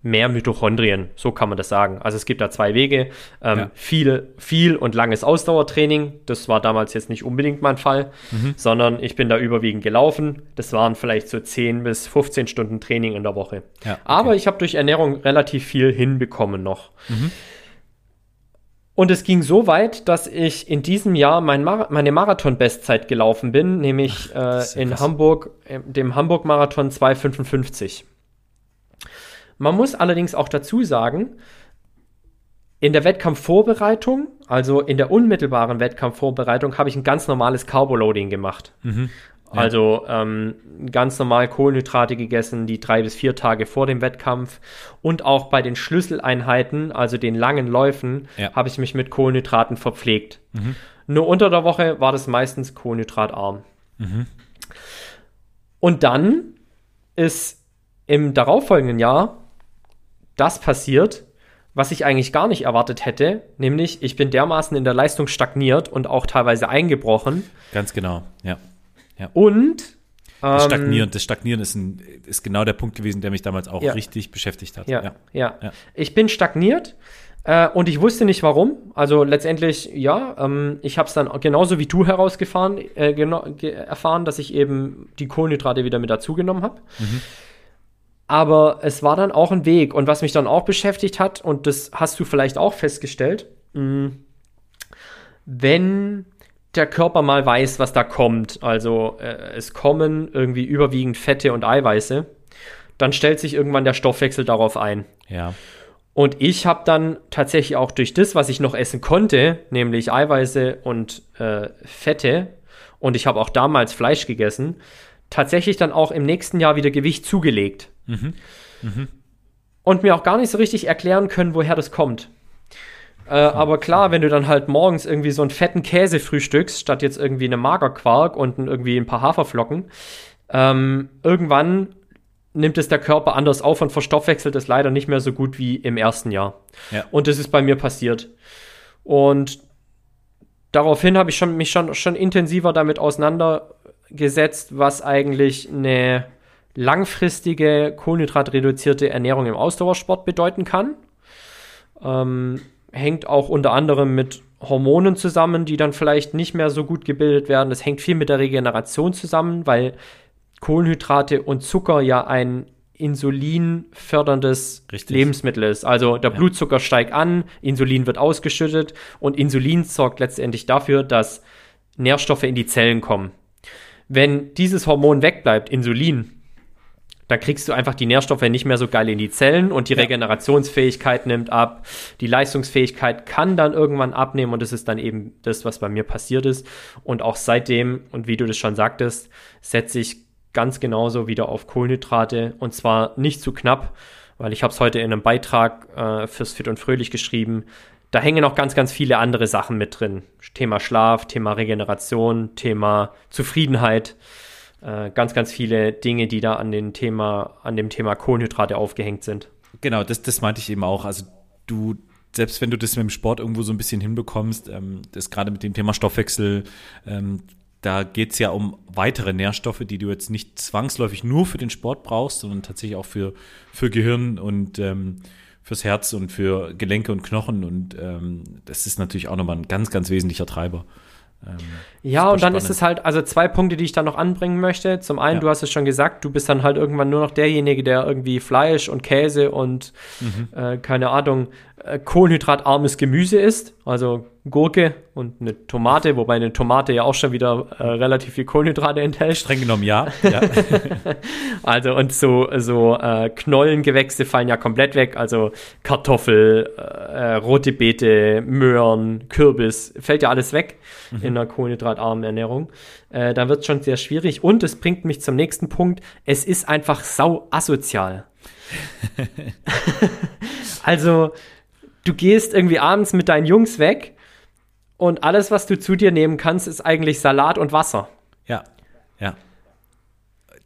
mehr Mitochondrien. So kann man das sagen. Also es gibt da zwei Wege. Ähm, Ja. viel, viel und langes Ausdauertraining. Das war damals jetzt nicht unbedingt mein Fall, sondern ich bin da überwiegend gelaufen. Das waren vielleicht so 10 bis 15 Stunden Training in der Woche. Ja, okay. Aber ich habe durch Ernährung relativ viel hinbekommen noch. Und es ging so weit, dass ich in diesem Jahr mein Mar meine Marathon-Bestzeit gelaufen bin, nämlich Ach, äh, in krass. Hamburg, äh, dem Hamburg-Marathon 255. Man muss allerdings auch dazu sagen, in der Wettkampfvorbereitung, also in der unmittelbaren Wettkampfvorbereitung, habe ich ein ganz normales Carboloading gemacht. Mhm. Ja. Also ähm, ganz normal Kohlenhydrate gegessen, die drei bis vier Tage vor dem Wettkampf. Und auch bei den Schlüsseleinheiten, also den langen Läufen, ja. habe ich mich mit Kohlenhydraten verpflegt. Mhm. Nur unter der Woche war das meistens kohlenhydratarm. Mhm. Und dann ist im darauffolgenden Jahr das passiert, was ich eigentlich gar nicht erwartet hätte, nämlich ich bin dermaßen in der Leistung stagniert und auch teilweise eingebrochen. Ganz genau, ja. ja. Und das ähm, Stagnieren, das Stagnieren ist, ein, ist genau der Punkt gewesen, der mich damals auch ja. richtig beschäftigt hat. Ja, ja, ja. ja. Ich bin stagniert äh, und ich wusste nicht warum. Also letztendlich, ja, ähm, ich habe es dann genauso wie du herausgefahren, äh, erfahren, dass ich eben die Kohlenhydrate wieder mit dazugenommen habe. Mhm. Aber es war dann auch ein Weg. Und was mich dann auch beschäftigt hat, und das hast du vielleicht auch festgestellt, mh, mm, wenn der Körper mal weiß, was da kommt, also äh, es kommen irgendwie überwiegend Fette und Eiweiße, dann stellt sich irgendwann der Stoffwechsel darauf ein. Ja. Und ich habe dann tatsächlich auch durch das, was ich noch essen konnte, nämlich Eiweiße und äh, Fette, und ich habe auch damals Fleisch gegessen, tatsächlich dann auch im nächsten Jahr wieder Gewicht zugelegt. Mhm. Mhm. Und mir auch gar nicht so richtig erklären können, woher das kommt. Äh, aber klar, wenn du dann halt morgens irgendwie so einen fetten Käse frühstückst, statt jetzt irgendwie eine Magerquark und irgendwie ein paar Haferflocken, ähm, irgendwann nimmt es der Körper anders auf und verstoffwechselt es leider nicht mehr so gut wie im ersten Jahr. Ja. Und das ist bei mir passiert. Und daraufhin habe ich schon, mich schon, schon intensiver damit auseinandergesetzt, was eigentlich eine langfristige kohlenhydratreduzierte Ernährung im Ausdauersport bedeuten kann. Ähm, hängt auch unter anderem mit Hormonen zusammen, die dann vielleicht nicht mehr so gut gebildet werden. Das hängt viel mit der Regeneration zusammen, weil Kohlenhydrate und Zucker ja ein insulinförderndes Richtig. Lebensmittel ist. Also der ja. Blutzucker steigt an, Insulin wird ausgeschüttet und Insulin sorgt letztendlich dafür, dass Nährstoffe in die Zellen kommen. Wenn dieses Hormon wegbleibt, Insulin, da kriegst du einfach die Nährstoffe nicht mehr so geil in die Zellen und die ja. Regenerationsfähigkeit nimmt ab. Die Leistungsfähigkeit kann dann irgendwann abnehmen und das ist dann eben das, was bei mir passiert ist. Und auch seitdem, und wie du das schon sagtest, setze ich ganz genauso wieder auf Kohlenhydrate und zwar nicht zu knapp, weil ich habe es heute in einem Beitrag äh, fürs Fit und Fröhlich geschrieben. Da hängen noch ganz, ganz viele andere Sachen mit drin. Thema Schlaf, Thema Regeneration, Thema Zufriedenheit äh, ganz, ganz viele Dinge, die da an, den Thema, an dem Thema Kohlenhydrate aufgehängt sind. Genau, das, das meinte ich eben auch. Also du, selbst wenn du das mit dem Sport irgendwo so ein bisschen hinbekommst, ähm, das gerade mit dem Thema Stoffwechsel, ähm, da geht es ja um weitere Nährstoffe, die du jetzt nicht zwangsläufig nur für den Sport brauchst, sondern tatsächlich auch für, für Gehirn und ähm, fürs Herz und für Gelenke und Knochen. Und ähm, das ist natürlich auch nochmal ein ganz, ganz wesentlicher Treiber. Ähm, ja, und dann spannend. ist es halt, also zwei Punkte, die ich da noch anbringen möchte. Zum einen, ja. du hast es schon gesagt, du bist dann halt irgendwann nur noch derjenige, der irgendwie Fleisch und Käse und mhm. äh, keine Ahnung, kohlenhydratarmes Gemüse isst. Also Gurke und eine Tomate, wobei eine Tomate ja auch schon wieder äh, relativ viel Kohlenhydrate enthält. Streng genommen ja. ja. also und so, so äh, Knollengewächse fallen ja komplett weg. Also Kartoffel, äh, rote Beete, Möhren, Kürbis, fällt ja alles weg mhm. in einer kohlenhydratarmen Ernährung. Äh, dann wird es schon sehr schwierig. Und es bringt mich zum nächsten Punkt. Es ist einfach sau asozial. also du gehst irgendwie abends mit deinen Jungs weg und alles, was du zu dir nehmen kannst, ist eigentlich Salat und Wasser. Ja, ja.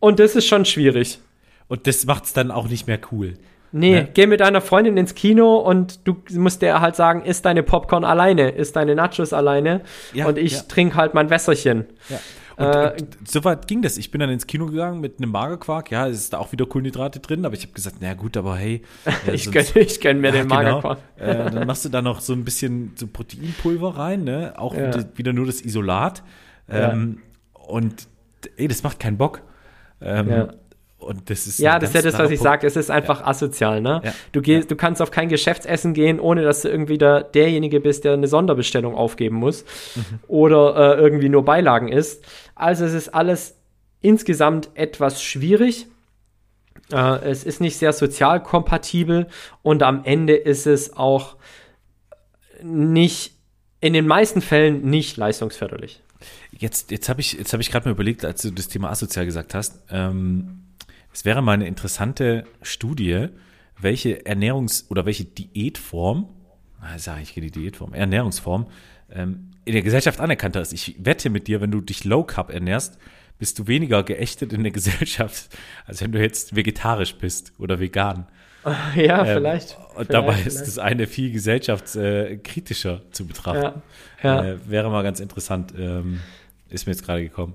Und das ist schon schwierig. Und das macht es dann auch nicht mehr cool. Nee, ne? geh mit deiner Freundin ins Kino und du musst dir halt sagen, isst deine Popcorn alleine, isst deine Nachos alleine ja, und ich ja. trinke halt mein Wässerchen. Ja. Und, äh, und so weit ging das. Ich bin dann ins Kino gegangen mit einem Magerquark. Ja, es ist da auch wieder Kohlenhydrate drin, aber ich habe gesagt, na gut, aber hey. Ja, ich ich gönn mir ja, den genau. Magerquark. Genau. Äh, dann machst du da noch so ein bisschen so Proteinpulver rein, ne? Auch ja. wieder nur das Isolat. Ähm, und ey, das macht keinen Bock. Ähm, Und das ist Ja, das ist ja das, was ich sage. Es ist einfach asozial, ne? Ja. Du gehst, du kannst auf kein Geschäftsessen gehen, ohne dass du irgendwie der, derjenige bist, der eine Sonderbestellung aufgeben muss Mhm. oder äh, irgendwie nur Beilagen isst. Also es ist alles insgesamt etwas schwierig. Äh, es ist nicht sehr sozial kompatibel und am Ende ist es auch nicht, in den meisten Fällen nicht leistungsförderlich. Jetzt, jetzt habe ich, habe ich gerade mal überlegt, als du das Thema asozial gesagt hast. Ähm, es wäre mal eine interessante Studie, welche Ernährungs- oder welche Diätform, sage ich die Diätform, Ernährungsform, ähm, in der Gesellschaft anerkannter ist. Ich wette mit dir, wenn du dich Low Carb ernährst, bist du weniger geächtet in der Gesellschaft, als wenn du jetzt vegetarisch bist oder vegan. Ja, Ähm, vielleicht. Und vielleicht, dabei ist vielleicht. das eine viel gesellschaftskritischer zu betrachten. Ja, ja. Äh, wäre mal ganz interessant. Ähm, ist mir jetzt gerade gekommen.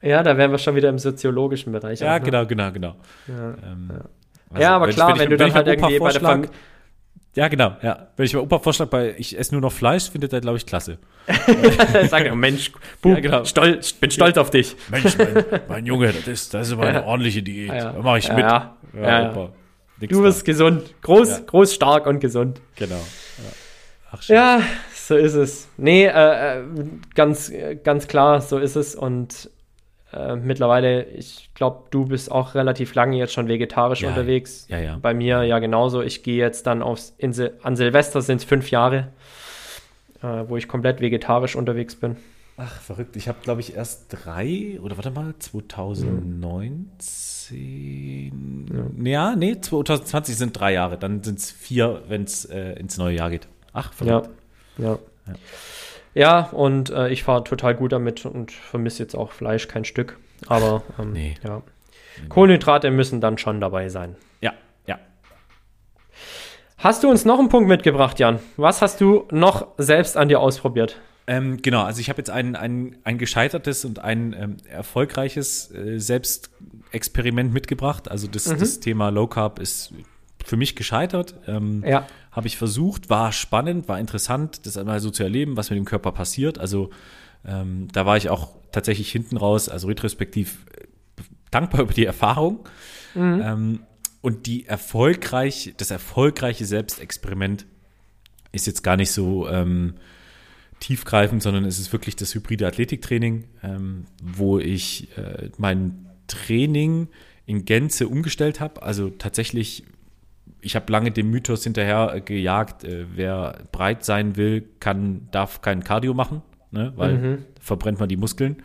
ja, da wären wir schon wieder im soziologischen Bereich. Ja, auch, ne? genau, genau, genau. Ja. Ähm, also, ja, aber ich- klar, ich- wenn, du dann halt irgendwie bei der Familie. Ja, genau, ja. Wenn ich meinem Opa vorschlage, bei ich esse nur noch Fleisch, findet er, glaube ich, klasse. Sag ja, Mensch, Bub, Ja, genau. stolz, bin stolz auf dich. Mensch, mein, mein Junge, das ist, das ist aber eine ordentliche Diät. Ja, ja. Da mache ich Ja, mit. ja. Ja, ja. Opa. Nix Du da. bist gesund. Groß, Ja. groß, stark und gesund. Genau. Ja. Ach. Ja, so ist es. Nee, äh, äh, ganz, äh, ganz klar, so ist es. Und äh, mittlerweile, ich glaube, du bist auch relativ lange jetzt schon vegetarisch Ja, unterwegs. ja, ja. Bei mir ja genauso. Ich gehe jetzt dann aufs Insel, an Silvester sind es fünf Jahre, äh, wo ich komplett vegetarisch unterwegs bin. Ach, verrückt. Ich habe, glaube ich, erst drei, oder warte mal, 2019. Ja. nee, 2020 sind drei Jahre. Dann sind es vier, wenn es äh, ins neue Jahr geht. Ach, Ja, verrückt. ja. Ja, und äh, ich fahre total gut damit und vermisse jetzt auch Fleisch kein Stück. Aber ähm, Nee. ja. Kohlenhydrate müssen dann schon dabei sein. Ja, ja. Hast du uns noch einen Punkt mitgebracht, Jan? Was hast du noch selbst an dir ausprobiert? Ähm, genau, also ich habe jetzt ein, ein, ein gescheitertes und ein ähm, erfolgreiches äh, Selbstexperiment mitgebracht. Also das, das Thema Low Carb ist für mich gescheitert. Ähm, Ja. Habe ich versucht, war spannend, war interessant, das einmal so zu erleben, was mit dem Körper passiert. Also ähm, da war ich auch tatsächlich hinten raus, also retrospektiv äh, dankbar über die Erfahrung. Ähm, und die erfolgreich, das erfolgreiche Selbstexperiment ist jetzt gar nicht so ähm, tiefgreifend, sondern es ist wirklich das hybride Athletiktraining, ähm, wo ich äh, mein Training in Gänze umgestellt habe. Also tatsächlich, ich habe lange dem Mythos hinterher äh, gejagt, äh, wer breit sein will, kann, darf kein Cardio machen, ne? weil Mhm. verbrennt man die Muskeln.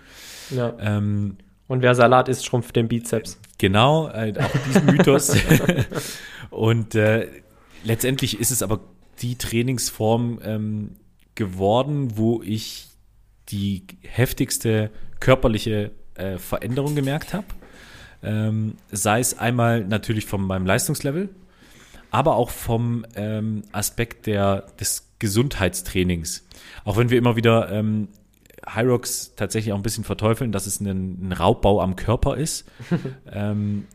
ja. Ähm, Und wer Salat isst, schrumpft den Bizeps. Genau, äh, auch diesen Mythos. und äh, letztendlich ist es aber die Trainingsform ähm, geworden, wo ich die heftigste körperliche äh, Veränderung gemerkt habe. Ähm, sei es einmal natürlich von meinem Leistungslevel, aber auch vom ähm, Aspekt der, des Gesundheitstrainings. Auch wenn wir immer wieder ähm, Hyrox tatsächlich auch ein bisschen verteufeln, dass es ein, ein Raubbau am Körper ist, ähm,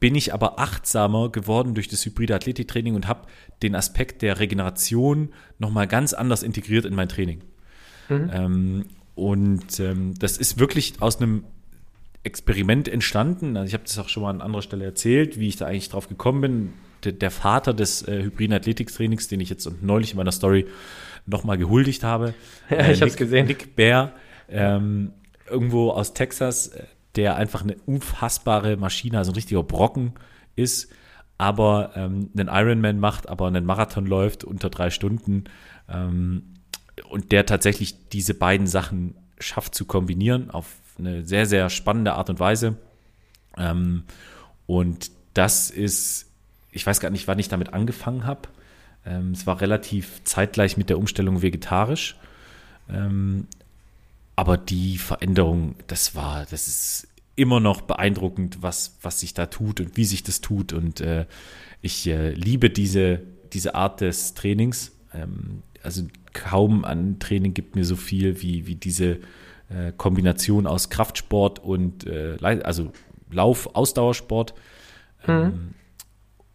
bin ich aber achtsamer geworden durch das hybride Athletiktraining und habe den Aspekt der Regeneration nochmal ganz anders integriert in mein Training. Ähm, und ähm, das ist wirklich aus einem Experiment entstanden. Also ich habe das auch schon mal an anderer Stelle erzählt, wie ich da eigentlich drauf gekommen bin. Der, Vater des äh, hybriden Athletiktrainings, den ich jetzt neulich in meiner Story nochmal gehuldigt habe. Ja, äh, ich hab's Nick, gesehen. Nick Bear, ähm, irgendwo aus Texas, äh, der einfach eine unfassbare Maschine, also ein richtiger Brocken ist, aber ähm, einen Ironman macht, aber einen Marathon läuft unter drei Stunden ähm, und der tatsächlich diese beiden Sachen schafft zu kombinieren auf eine sehr, sehr spannende Art und Weise. Ähm, und das ist, ich weiß gar nicht, wann ich damit angefangen habe. Ähm, es war relativ zeitgleich mit der Umstellung vegetarisch. Ähm, aber die Veränderung, das war, das ist immer noch beeindruckend, was, was sich da tut und wie sich das tut. Und äh, ich äh, liebe diese, diese Art des Trainings. Ähm, also kaum an Training gibt mir so viel wie, wie diese äh, Kombination aus Kraftsport und äh, also Lauf, Ausdauersport. Ähm,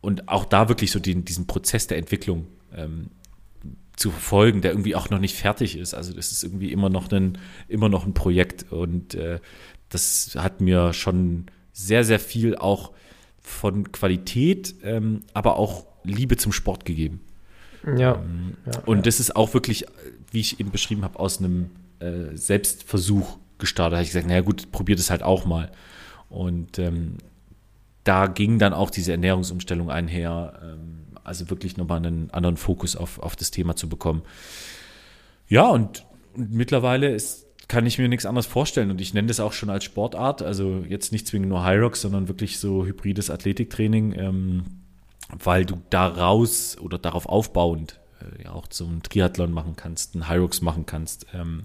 und auch da wirklich so den, diesen Prozess der Entwicklung ähm, zu verfolgen, der irgendwie auch noch nicht fertig ist. Also das ist irgendwie immer noch ein, immer noch ein Projekt und äh, das hat mir schon sehr, sehr viel auch von Qualität, ähm, aber auch Liebe zum Sport gegeben. Ja. Ähm, ja und ja. das ist auch wirklich, wie ich eben beschrieben habe, aus einem äh, Selbstversuch gestartet. Da habe ich gesagt, naja gut, probiert es halt auch mal. Und ähm, da ging dann auch diese Ernährungsumstellung einher, ähm, also wirklich nochmal einen anderen Fokus auf, auf das Thema zu bekommen. Ja, und, und mittlerweile ist, kann ich mir nichts anderes vorstellen. Und ich nenne das auch schon als Sportart, also jetzt nicht zwingend nur High Rocks, sondern wirklich so hybrides Athletiktraining, ähm, weil du daraus oder darauf aufbauend äh, ja auch einen Triathlon machen kannst, einen Rocks machen kannst, ähm,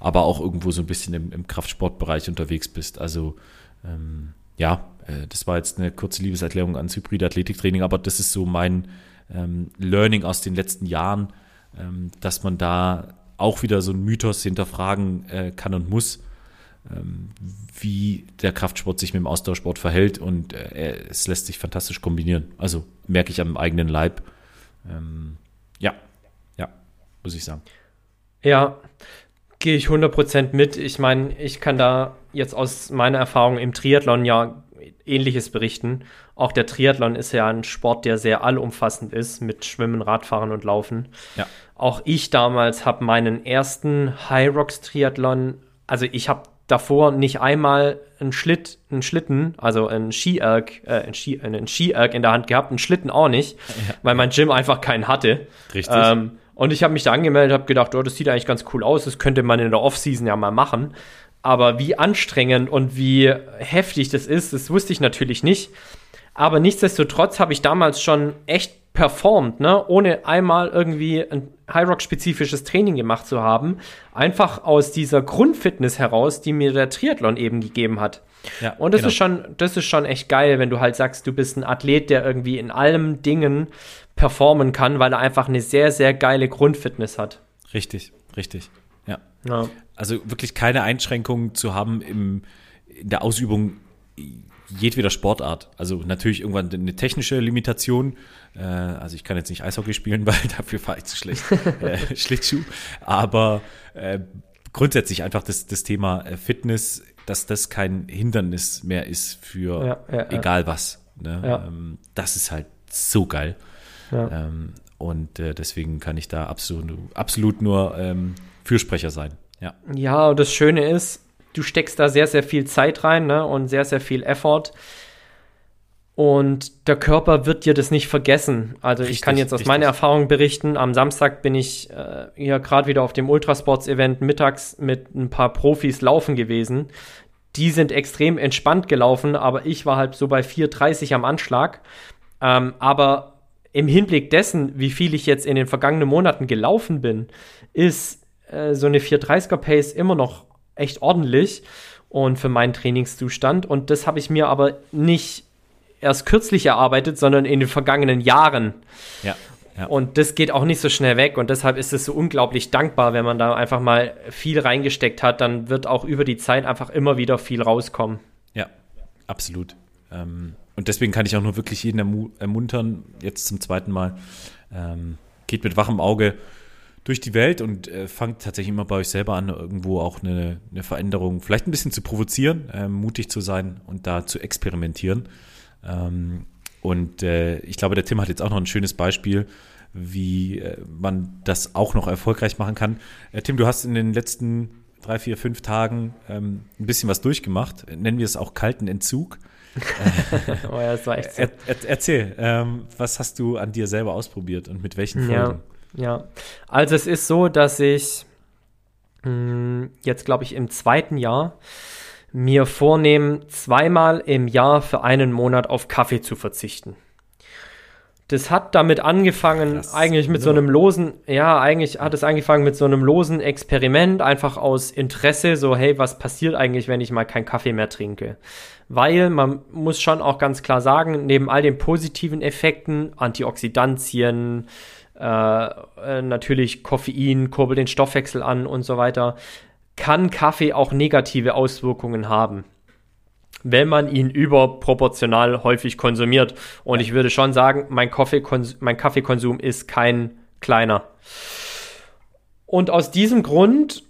aber auch irgendwo so ein bisschen im, im Kraftsportbereich unterwegs bist. Also ähm, ja, äh, das war jetzt eine kurze Liebeserklärung ans hybride Athletiktraining, aber das ist so mein ähm, Learning aus den letzten Jahren, ähm, dass man da auch wieder so einen Mythos hinterfragen äh, kann und muss, ähm, wie der Kraftsport sich mit dem Ausdauersport verhält und äh, es lässt sich fantastisch kombinieren. Also merke ich am eigenen Leib. Ähm, ja, ja, muss ich sagen. Ja, gehe ich 100% mit. Ich meine, ich kann da jetzt aus meiner Erfahrung im Triathlon ja ähnliches berichten. Auch der Triathlon ist ja ein Sport, der sehr allumfassend ist mit Schwimmen, Radfahren und Laufen. Ja. Auch ich damals habe meinen ersten High Rocks Triathlon, also ich habe davor nicht einmal einen Schlitt, einen Schlitten, also einen Skierg, äh, einen, Ski, einen Skierg in der Hand gehabt, einen Schlitten auch nicht, Ja. weil mein Gym einfach keinen hatte. Richtig. Ähm, und ich habe mich da angemeldet, habe gedacht, oh, das sieht eigentlich ganz cool aus, das könnte man in der Offseason ja mal machen. Aber wie anstrengend und wie heftig das ist, das wusste ich natürlich nicht. Aber nichtsdestotrotz habe ich damals schon echt performt, ne? ohne einmal irgendwie ein High-Rock-spezifisches Training gemacht zu haben. Einfach aus dieser Grundfitness heraus, die mir der Triathlon eben gegeben hat. Ja, Und das genau. ist schon, das ist schon echt geil, wenn du halt sagst, du bist ein Athlet, der irgendwie in allen Dingen performen kann, weil er einfach eine sehr, sehr geile Grundfitness hat. Richtig, richtig. Ja. Ja. Also wirklich keine Einschränkungen zu haben im, in der Ausübung jedweder Sportart. Also natürlich irgendwann eine technische Limitation. Äh, also ich kann jetzt nicht Eishockey spielen, weil dafür fahre ich zu schlecht äh, Schlittschuh. Aber äh, grundsätzlich einfach das, das Thema äh, Fitness, dass das kein Hindernis mehr ist für Ja, ja, ja. egal was. Ne? Ja. Ähm, das ist halt so geil. Ja. Ähm, und äh, deswegen kann ich da absolut, absolut nur ähm, Fürsprecher sein. Ja. Ja, und das Schöne ist, du steckst da sehr, sehr viel Zeit rein ne? und sehr, sehr viel Effort. Und der Körper wird dir das nicht vergessen. Also ich Richtig, kann jetzt aus richtig. meiner Erfahrung berichten. Am Samstag bin ich äh, hier gerade wieder auf dem Ultrasports-Event mittags mit ein paar Profis laufen gewesen. Die sind extrem entspannt gelaufen, aber ich war halt so bei 4,30 am Anschlag. Ähm, aber im Hinblick dessen, wie viel ich jetzt in den vergangenen Monaten gelaufen bin, ist äh, so eine 430er Pace immer noch echt ordentlich und für meinen Trainingszustand. Und das habe ich mir aber nicht erst kürzlich erarbeitet, sondern in den vergangenen Jahren. Ja. ja. Und das geht auch nicht so schnell weg. Und deshalb ist es so unglaublich dankbar, wenn man da einfach mal viel reingesteckt hat, dann wird auch über die Zeit einfach immer wieder viel rauskommen. Ja, absolut. Ähm, und deswegen kann ich auch nur wirklich jeden ermu ermuntern, jetzt zum zweiten Mal, ähm, geht mit wachem Auge durch die Welt und äh, fangt tatsächlich immer bei euch selber an, irgendwo auch eine, eine Veränderung vielleicht ein bisschen zu provozieren, ähm, mutig zu sein und da zu experimentieren. Ähm, und äh, ich glaube, der Tim hat jetzt auch noch ein schönes Beispiel, wie äh, man das auch noch erfolgreich machen kann. Äh, Tim, du hast in den letzten drei, vier, fünf Tagen ähm, ein bisschen was durchgemacht. Nennen wir es auch kalten Entzug. Oh ja, das war echt so. Er, er, erzähl, ähm, was hast du an dir selber ausprobiert und mit welchen Folgen? Ja, ja. Also es ist so, dass ich mh, jetzt, glaube ich, im zweiten Jahr mir vornehme, zweimal im Jahr für einen Monat auf Kaffee zu verzichten. Das hat damit angefangen, Krass. eigentlich mit so einem losen, ja, eigentlich hat es angefangen mit so einem losen Experiment, einfach aus Interesse, so, hey, was passiert eigentlich, wenn ich mal keinen Kaffee mehr trinke? Weil man muss schon auch ganz klar sagen, neben all den positiven Effekten, Antioxidantien, äh, äh, natürlich Koffein, kurbelt den Stoffwechsel an und so weiter, kann Kaffee auch negative Auswirkungen haben wenn man ihn überproportional häufig konsumiert. Und ich würde schon sagen, mein, Kaffeekons mein Kaffeekonsum ist kein kleiner. Und aus diesem Grund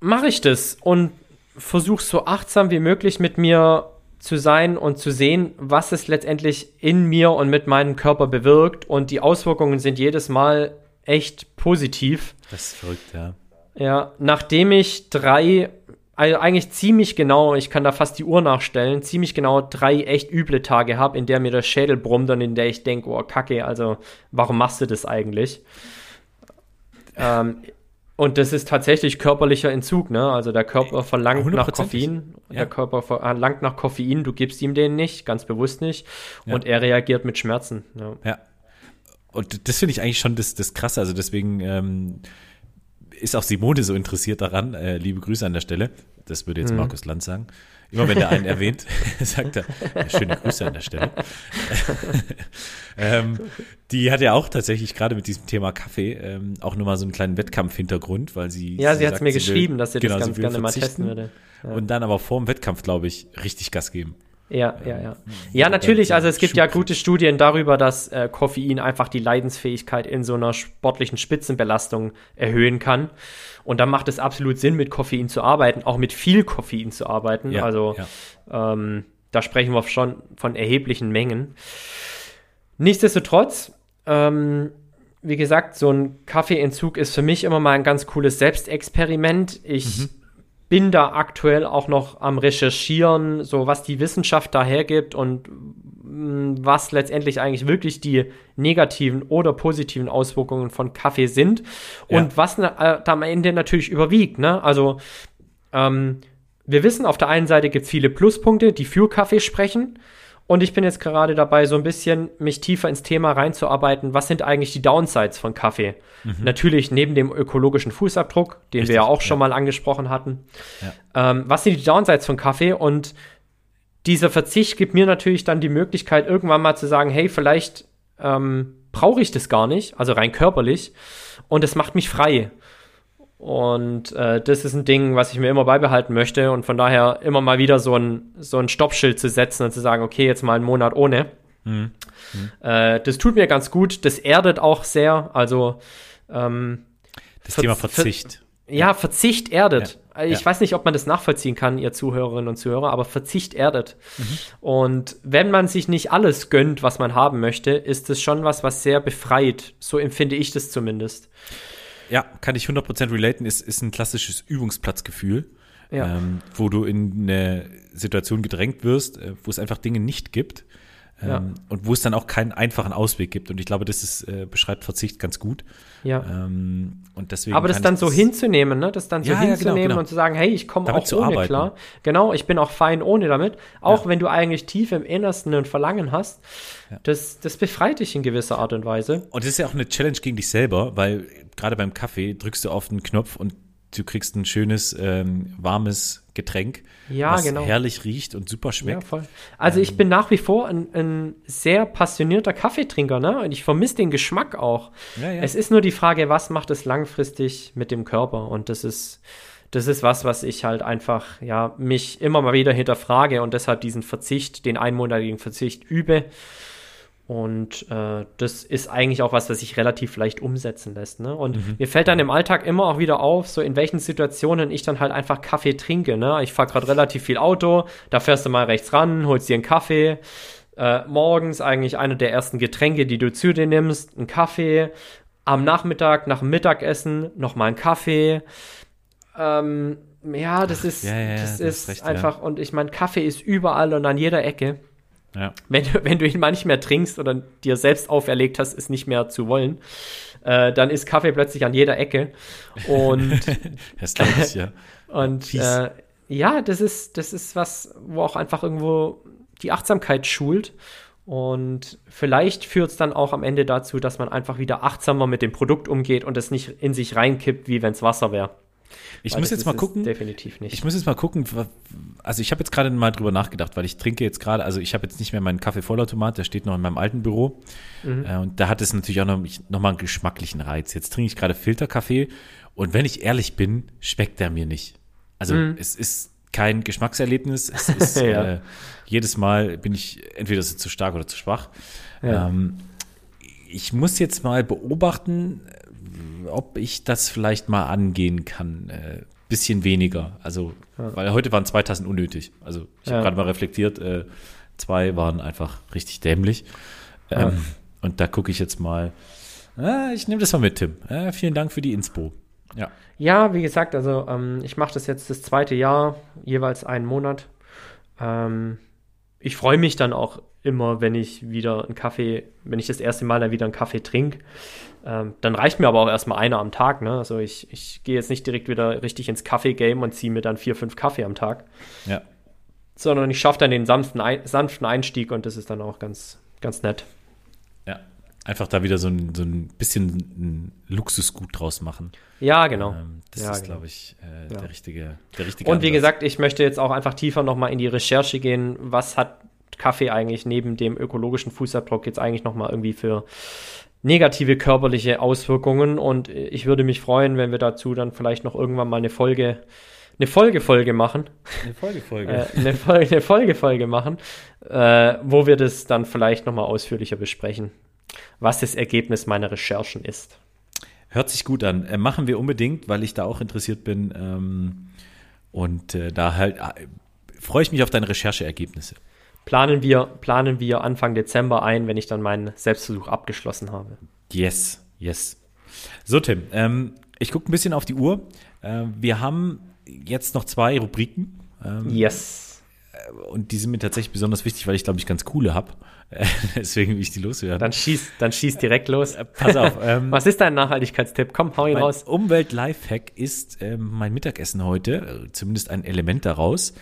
mache ich das und versuche so achtsam wie möglich mit mir zu sein und zu sehen, was es letztendlich in mir und mit meinem Körper bewirkt. Und die Auswirkungen sind jedes Mal echt positiv. Das ist verrückt, ja. Ja, nachdem ich drei, also eigentlich ziemlich genau, ich kann da fast die Uhr nachstellen, ziemlich genau drei echt üble Tage habe, in der mir der Schädel brummt und in der ich denke, oh Kacke, also warum machst du das eigentlich? ähm, und das ist tatsächlich körperlicher Entzug, ne? Also der Körper verlangt nach Koffein. Ja. Der Körper verlangt nach Koffein, du gibst ihm den nicht, ganz bewusst nicht. Ja. Und er reagiert mit Schmerzen. Ja. ja. Und das finde ich eigentlich schon das, das Krasse. Also deswegen ähm, ist auch Simone so interessiert daran. Äh, liebe Grüße an der Stelle. Das würde jetzt mhm. Markus Land sagen. Immer wenn der einen erwähnt, sagt er, ja, schöne Grüße an der Stelle. ähm, die hat ja auch tatsächlich gerade mit diesem Thema Kaffee ähm, auch nochmal so einen kleinen Wettkampfhintergrund, weil sie. Ja, sie, sie hat es mir geschrieben, will, dass sie genau, das ganz gerne mal testen würde. Ja. Und dann aber vor dem Wettkampf, glaube ich, richtig Gas geben. Ja, ja, ja. Ja, natürlich, also es gibt ja gute Studien darüber, dass äh, Koffein einfach die Leidensfähigkeit in so einer sportlichen Spitzenbelastung erhöhen kann. Und dann macht es absolut Sinn, mit Koffein zu arbeiten, auch mit viel Koffein zu arbeiten. Ja, also ja. Ähm, da sprechen wir schon von erheblichen Mengen. Nichtsdestotrotz, ähm, wie gesagt, so ein Kaffeeentzug ist für mich immer mal ein ganz cooles Selbstexperiment. Ich mhm bin da aktuell auch noch am Recherchieren, so was die Wissenschaft da hergibt und was letztendlich eigentlich wirklich die negativen oder positiven Auswirkungen von Kaffee sind ja. und was äh, da am Ende natürlich überwiegt. Ne? Also ähm, wir wissen, auf der einen Seite gibt es viele Pluspunkte, die für Kaffee sprechen. Und ich bin jetzt gerade dabei, so ein bisschen mich tiefer ins Thema reinzuarbeiten. Was sind eigentlich die Downsides von Kaffee? Mhm. Natürlich neben dem ökologischen Fußabdruck, den Richtig, wir ja auch schon mal angesprochen hatten. Ja. Ähm, was sind die Downsides von Kaffee? Und dieser Verzicht gibt mir natürlich dann die Möglichkeit, irgendwann mal zu sagen, hey, vielleicht ähm, brauche ich das gar nicht, also rein körperlich. Und es macht mich frei. Und äh, das ist ein Ding, was ich mir immer beibehalten möchte und von daher immer mal wieder so ein, so ein Stoppschild zu setzen und zu sagen, okay, jetzt mal einen Monat ohne. Mhm. Mhm. Äh, das tut mir ganz gut, das erdet auch sehr. Also ähm, das Thema Verzicht. Ver ja, Verzicht erdet. Ja. Ich ja. weiß nicht, ob man das nachvollziehen kann, ihr Zuhörerinnen und Zuhörer, aber Verzicht erdet. Mhm. Und wenn man sich nicht alles gönnt, was man haben möchte, ist es schon was, was sehr befreit. So empfinde ich das zumindest. Ja, kann ich 100% relaten, ist, ist ein klassisches Übungsplatzgefühl, ja. ähm, wo du in eine Situation gedrängt wirst, äh, wo es einfach Dinge nicht gibt ähm, ja. und wo es dann auch keinen einfachen Ausweg gibt. Und ich glaube, das ist, äh, beschreibt Verzicht ganz gut. Ja. Ähm, und deswegen Aber das dann so hinzunehmen, ne? Das dann so ja, hinzunehmen ja, genau, genau. und zu sagen, hey, ich komme auch ohne arbeiten. klar. Genau, ich bin auch fein ohne damit. Auch wenn du eigentlich tief im Innersten ein Verlangen hast. Das, das befreit dich in gewisser Art und Weise. Und das ist ja auch eine Challenge gegen dich selber, weil gerade beim Kaffee drückst du auf den Knopf und du kriegst ein schönes, ähm, warmes Getränk, ja, was genau. herrlich riecht und super schmeckt. Ja. Also ähm, ich bin nach wie vor ein, ein, sehr passionierter Kaffeetrinker, ne? Und ich vermisse den Geschmack auch. Ja. Es ist nur die Frage, was macht es langfristig mit dem Körper? Und das ist, das ist was, was ich halt einfach, ja, mich immer mal wieder hinterfrage und deshalb diesen Verzicht, den einmonatigen Verzicht übe. Und äh, das ist eigentlich auch was, was sich relativ leicht umsetzen lässt. Ne? Und mhm. mir fällt dann im Alltag immer auch wieder auf, so in welchen Situationen ich dann halt einfach Kaffee trinke. Ne? Ich fahre gerade relativ viel Auto, da fährst du mal rechts ran, holst dir einen Kaffee. Äh, morgens eigentlich eine der ersten Getränke, die du zu dir nimmst, ein Kaffee. Am Nachmittag, nach dem Mittagessen, nochmal ein Kaffee. Ähm, ja, das ist, ja, ja, das ist recht, einfach, ja. und ich meine, Kaffee ist überall und an jeder Ecke. Ja. Wenn, wenn du ihn mal nicht mehr trinkst oder dir selbst auferlegt hast, es nicht mehr zu wollen, äh, dann ist Kaffee plötzlich an jeder Ecke. Und das glaube ich, ja. Und äh, ja, das ist, das ist was, wo auch einfach irgendwo die Achtsamkeit schult. Und vielleicht führt es dann auch am Ende dazu, dass man einfach wieder achtsamer mit dem Produkt umgeht und es nicht in sich reinkippt, wie wenn es Wasser wäre. Ich muss jetzt mal gucken. Definitiv nicht. Ich muss jetzt mal gucken. Also ich habe jetzt gerade mal drüber nachgedacht, weil ich trinke jetzt gerade, also ich habe jetzt nicht mehr meinen Kaffee-Vollautomat, der steht noch in meinem alten Büro. Mhm. Äh, und da hat es natürlich auch noch, noch mal einen geschmacklichen Reiz. Jetzt trinke ich gerade Filterkaffee und wenn ich ehrlich bin, schmeckt der mir nicht. Also mhm. es ist kein Geschmackserlebnis. Es ist, ja. äh, jedes Mal bin ich entweder zu stark oder zu schwach. Ja. Ähm, ich muss jetzt mal beobachten, ob ich das vielleicht mal angehen kann. Äh, bisschen weniger. Also, weil heute waren zwei Tassen unnötig. Also, ich habe Ja. gerade mal reflektiert, äh, zwei waren einfach richtig dämlich. Ja. Ähm, Und da gucke ich jetzt mal. Ah, ich nehme das mal mit, Tim. Äh, vielen Dank für die Inspo. Ja. Ja, wie gesagt, also ähm, ich mache das jetzt das zweite Jahr, jeweils einen Monat. Ähm, ich freue mich dann auch immer, wenn ich wieder einen Kaffee, wenn ich das erste Mal dann wieder einen Kaffee trinke. Ähm, dann reicht mir aber auch erstmal einer am Tag. Ne? Also ich, ich gehe jetzt nicht direkt wieder richtig ins Kaffee-Game und ziehe mir dann vier, fünf Kaffee am Tag, Ja. sondern ich schaffe dann den sanften, Ein sanften Einstieg und das ist dann auch ganz, ganz nett. Ja. Einfach da wieder so ein, so ein bisschen ein Luxusgut draus machen. Ja, genau. Ähm, das Ja, ist, genau. glaube ich, äh, Ja. der richtige, der richtige Und wie Ansatz. gesagt, ich möchte jetzt auch einfach tiefer nochmal in die Recherche gehen. Was hat Kaffee eigentlich neben dem ökologischen Fußabdruck jetzt eigentlich nochmal irgendwie für negative körperliche Auswirkungen? Und ich würde mich freuen, wenn wir dazu dann vielleicht noch irgendwann mal eine Folge, eine Folgefolge machen, Eine Folgefolge. äh, eine, Folge, eine Folgefolge machen, äh, wo wir das dann vielleicht nochmal ausführlicher besprechen, was das Ergebnis meiner Recherchen ist. Hört sich gut an. Äh, machen wir unbedingt, weil ich da auch interessiert bin. Ähm, und äh, da halt äh, freue ich mich auf deine Rechercheergebnisse. Planen wir, planen wir Anfang Dezember ein, wenn ich dann meinen Selbstversuch abgeschlossen habe. Yes, yes. So, Tim, ähm, ich gucke ein bisschen auf die Uhr. Äh, wir haben jetzt noch zwei Rubriken. Ähm, Yes. Und die sind mir tatsächlich besonders wichtig, weil ich glaube ich ganz coole habe. Deswegen will ich die loswerden. Dann schieß, dann schieß direkt los. Pass auf. Ähm, Was ist dein Nachhaltigkeitstipp? Komm, hau ihn raus. Umwelt-Lifehack ist ähm, mein Mittagessen heute, äh, zumindest ein Element daraus.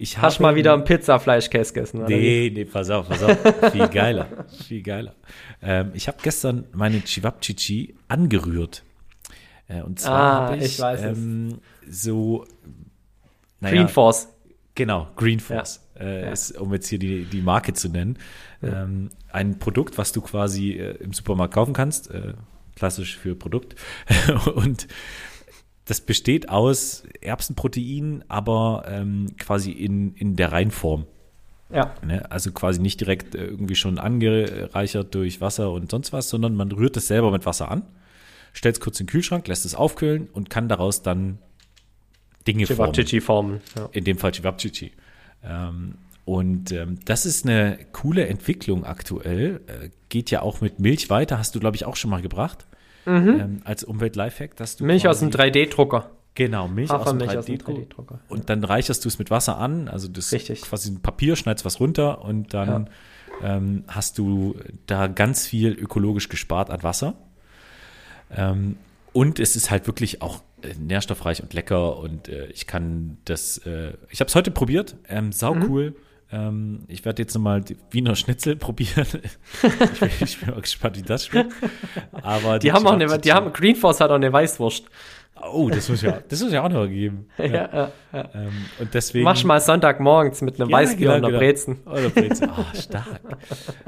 Ich Hast du mal wieder ein Pizzafleischkäse gegessen? oder? Nee, nee, pass auf, pass auf. Viel geiler, viel geiler. Ähm, ich habe gestern meine Chivapchichi angerührt. Äh, und zwar Ah, habe ich, ich weiß es. ähm, so naja, Green Force. Genau, Green Force, äh, Ja. ist, um jetzt hier die, die Marke zu nennen. Ähm, ein Produkt, was du quasi äh, im Supermarkt kaufen kannst, äh, klassisch für Produkt. Und das besteht aus Erbsenprotein, aber ähm, quasi in, in der Reinform. Ja. Ne? Also quasi nicht direkt äh, irgendwie schon angereichert durch Wasser und sonst was, sondern man rührt es selber mit Wasser an, stellt es kurz in den Kühlschrank, lässt es aufkühlen und kann daraus dann Dinge formen Chivapchichi-Formen. Ja. in dem Fall Chivapchichi. Ähm, und ähm, das ist eine coole Entwicklung aktuell. Äh, geht ja auch mit Milch weiter, hast du, glaube ich, auch schon mal gebracht. Ähm, als Umwelt-Lifehack, dass du Mhm. Milch aus dem quasi- 3D-Drucker. Genau, Milch aus dem Hafermilch aus dem 3D-Drucker. 3D-Drucker. Und dann reicherst du es mit Wasser an, also das Richtig. quasi ein Papier, schneidest was runter und dann ähm, hast du da ganz viel ökologisch gespart an Wasser. Ähm, und es ist halt wirklich auch äh, nährstoffreich und lecker und äh, ich kann das, äh, ich habe es heute probiert, ähm, sau Mhm. Ähm, ich werde jetzt nochmal die Wiener Schnitzel probieren. ich, bin, ich bin mal gespannt, wie das schmeckt. Aber Die haben auch eine, die haben, Green Force hat auch eine Weißwurst. Oh, das muss ja, das muss ja auch noch geben. Ja, ja, ja. Ähm, und deswegen. Mach mal Sonntagmorgens mit einem Ja, Weißbier genau, und einer genau. Brezen. Oder Brezen. Ah, stark.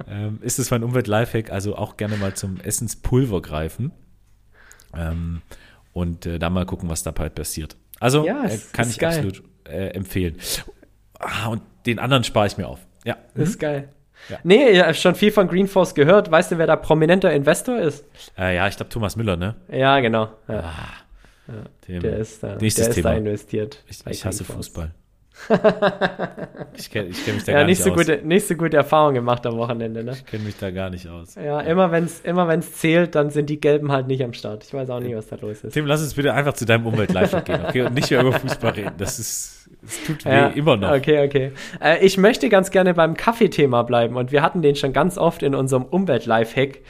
ähm, ist es mein Umwelt-Lifehack, also auch gerne mal zum Essenspulver greifen. Ähm, und äh, da mal gucken, was dabei passiert. Also äh, kann ich geil. absolut äh, empfehlen. Ah, und den anderen spare ich mir auf. Ja. Das ist geil. Ja. Nee, ich habe schon viel von Green Force gehört. Weißt du, wer da prominenter Investor ist? Äh, ja, ich glaube Thomas Müller, ne? Ja, genau. Ja, Dem, der ist da, nächstes der ist Thema. da investiert. ich, ich hasse. Fußball. Ich kenne kenn mich da Ja, gar nicht nicht, so, aus. gute, nicht so gute Erfahrungen gemacht am Wochenende, ne? Ich kenne mich da gar nicht aus. Ja, immer wenn es immer wenn's zählt, dann sind die Gelben halt nicht am Start. Ich weiß auch nicht, was da los ist. Tim, lass uns bitte einfach zu deinem Umwelt-Lifehack gehen, okay? Und nicht mehr über Fußball reden. Das ist, es tut weh, Ja, immer noch. Okay, okay. Äh, ich möchte ganz gerne beim Kaffeethema bleiben und wir hatten den schon ganz oft in unserem Umwelt-Lifehack.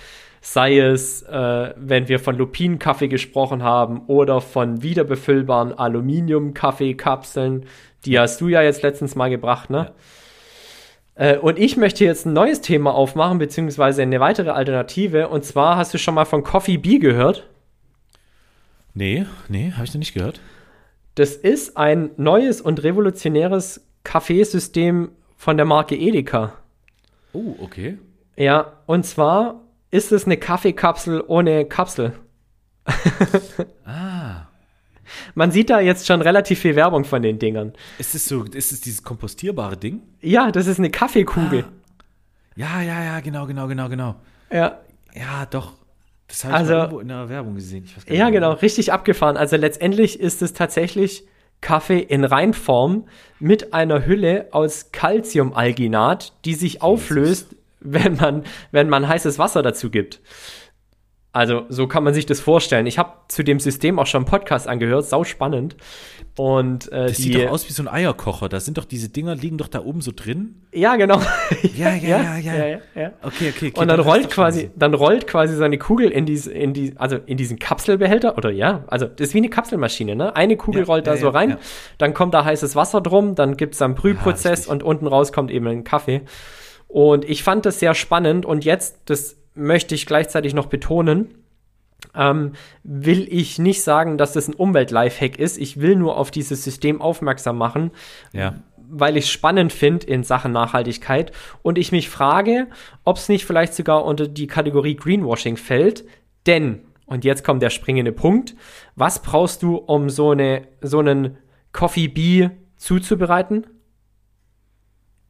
Sei es, äh, wenn wir von Lupinenkaffee gesprochen haben oder von wiederbefüllbaren Aluminium-Kaffeekapseln. Die hast du ja jetzt letztens mal gebracht, ne? Äh, und ich möchte jetzt ein neues Thema aufmachen, beziehungsweise eine weitere Alternative. Und zwar hast du schon mal von Coffee Bee gehört? Nee, nee, habe ich noch nicht gehört. Das ist ein neues und revolutionäres Kaffeesystem von der Marke Edeka. Oh, okay. Ja, und zwar ist es eine Kaffeekapsel ohne Kapsel. Ah. Man sieht da jetzt schon relativ viel Werbung von den Dingern. Ist es so, ist es dieses kompostierbare Ding? Ja, das ist eine Kaffeekugel. Ja, ja, ja, genau, genau, genau, genau. Ja, Ja, doch. Das habe ich Also- irgendwo in der Werbung gesehen. Ja, nicht, genau, richtig abgefahren. Also letztendlich ist es tatsächlich Kaffee in Reinform mit einer Hülle aus Calciumalginat, die sich auflöst, wenn man, wenn man heißes Wasser dazu gibt. Also so kann man sich das vorstellen. Ich habe zu dem System auch schon einen Podcast angehört, sau spannend. Und äh, Das die, sieht doch aus wie so ein Eierkocher. Da sind doch diese Dinger, liegen doch da oben so drin. ja genau. Ja, ja, ja, ja. ja, ja. Okay, okay, okay. Und dann das rollt quasi, dann rollt quasi seine Kugel in diese, in die, also in diesen Kapselbehälter oder ja, also das ist wie eine Kapselmaschine, ne? Eine Kugel Ja, rollt da so rein, dann kommt da heißes Wasser drum, dann gibt's einen Brühprozess und unten raus kommt eben ein Kaffee. Und ich fand das sehr spannend und jetzt, das möchte ich gleichzeitig noch betonen, ähm, will ich nicht sagen, dass das ein Umwelt-Lifehack ist. Ich will nur auf dieses System aufmerksam machen, Ja. weil ich es spannend finde in Sachen Nachhaltigkeit und ich mich frage, ob es nicht vielleicht sogar unter die Kategorie Greenwashing fällt. Denn, und jetzt kommt der springende Punkt, was brauchst du, um so, eine, so einen Coffee Bee zuzubereiten?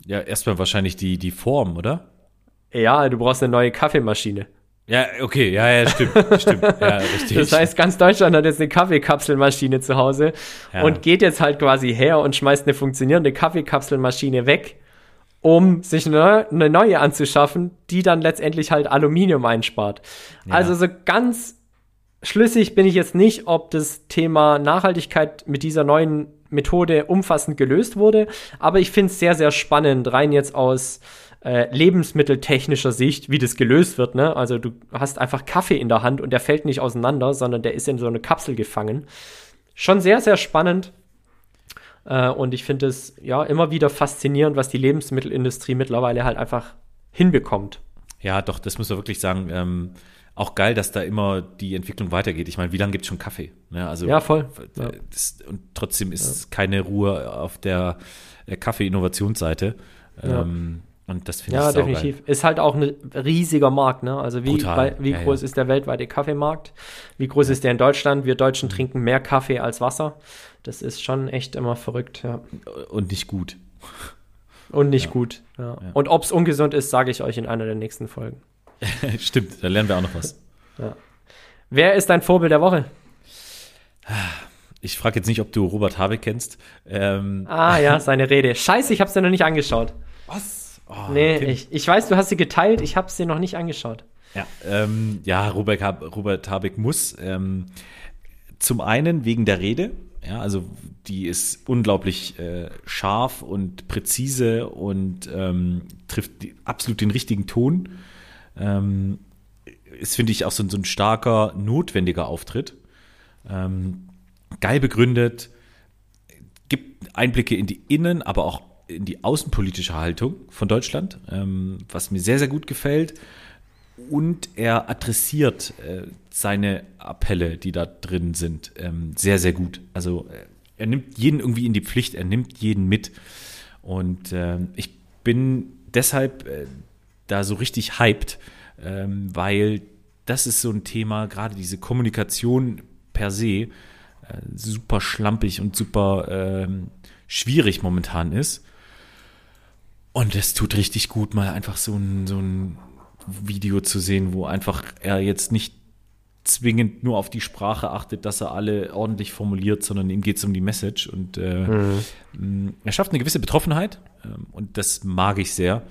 Ja, erstmal wahrscheinlich die, die Form, oder? Ja, du brauchst eine neue Kaffeemaschine. Ja, okay, ja, ja, stimmt, stimmt. Ja, richtig. Das heißt, ganz Deutschland hat jetzt eine Kaffeekapselmaschine zu Hause Ja. und geht jetzt halt quasi her und schmeißt eine funktionierende Kaffeekapselmaschine weg, um sich eine, eine neue anzuschaffen, die dann letztendlich halt Aluminium einspart. Also so ganz schlüssig bin ich jetzt nicht, ob das Thema Nachhaltigkeit mit dieser neuen Methode umfassend gelöst wurde, aber ich finde es sehr, sehr spannend, rein jetzt aus äh, lebensmitteltechnischer Sicht, wie das gelöst wird. Ne? Also du hast einfach Kaffee in der Hand und der fällt nicht auseinander, sondern der ist in so eine Kapsel gefangen. Schon sehr, sehr spannend. Äh, und ich finde es ja immer wieder faszinierend, was die Lebensmittelindustrie mittlerweile halt einfach hinbekommt. Ja, doch, das muss man wirklich sagen. Ähm, auch geil, dass da immer die Entwicklung weitergeht. Ich meine, wie lange gibt es schon Kaffee? Ne? Also, Ja, voll. äh, Ja. Das, und trotzdem ist keine Ruhe auf der äh, Kaffee-Innovationsseite. Ja. Ähm, und das finde ich Ja, definitiv. Ist halt auch ein riesiger Markt, ne? Also wie, bei, wie Ja, groß ja. ist der weltweite Kaffeemarkt? Wie groß ist der in Deutschland? Wir Deutschen trinken mehr Kaffee als Wasser. Das ist schon echt immer verrückt, ja. Und nicht gut. Und nicht gut. Ja. Und ob es ungesund ist, sage ich euch in einer der nächsten Folgen. Stimmt, da lernen wir auch noch was. Wer ist dein Vorbild der Woche? Ich frage jetzt nicht, ob du Robert Habeck kennst. Ähm, Ah ja, seine Rede. Scheiße, ich habe sie noch nicht angeschaut. was? Oh, Nee, Tim. ich, ich weiß, du hast sie geteilt, ich habe sie noch nicht angeschaut. Ja, ähm, ja Robert, Robert Habeck muss. Ähm, zum einen wegen der Rede. Ja, also die ist unglaublich äh, scharf und präzise und ähm, trifft die, absolut den richtigen Ton. Ähm, ist, finde ich, auch so, ein- so ein starker, notwendiger Auftritt. Ähm, geil begründet, gibt Einblicke in die Innen-, aber auch in die außenpolitische Haltung von Deutschland, ähm, was mir sehr, sehr gut gefällt. Und er adressiert äh, seine Appelle, die da drin sind, ähm, sehr, sehr gut. Also äh, er nimmt jeden irgendwie in die Pflicht, er nimmt jeden mit. Und ähm, ich bin deshalb äh, da so richtig hyped, weil das ist so ein Thema, gerade diese Kommunikation per se, super schlampig und super schwierig momentan ist. Und es tut richtig gut, mal einfach so ein, so ein Video zu sehen, wo einfach er jetzt nicht zwingend nur auf die Sprache achtet, dass er alle ordentlich formuliert, sondern ihm geht es um die Message. Und äh, mh, er schafft eine gewisse Betroffenheit ähm, und das mag ich sehr.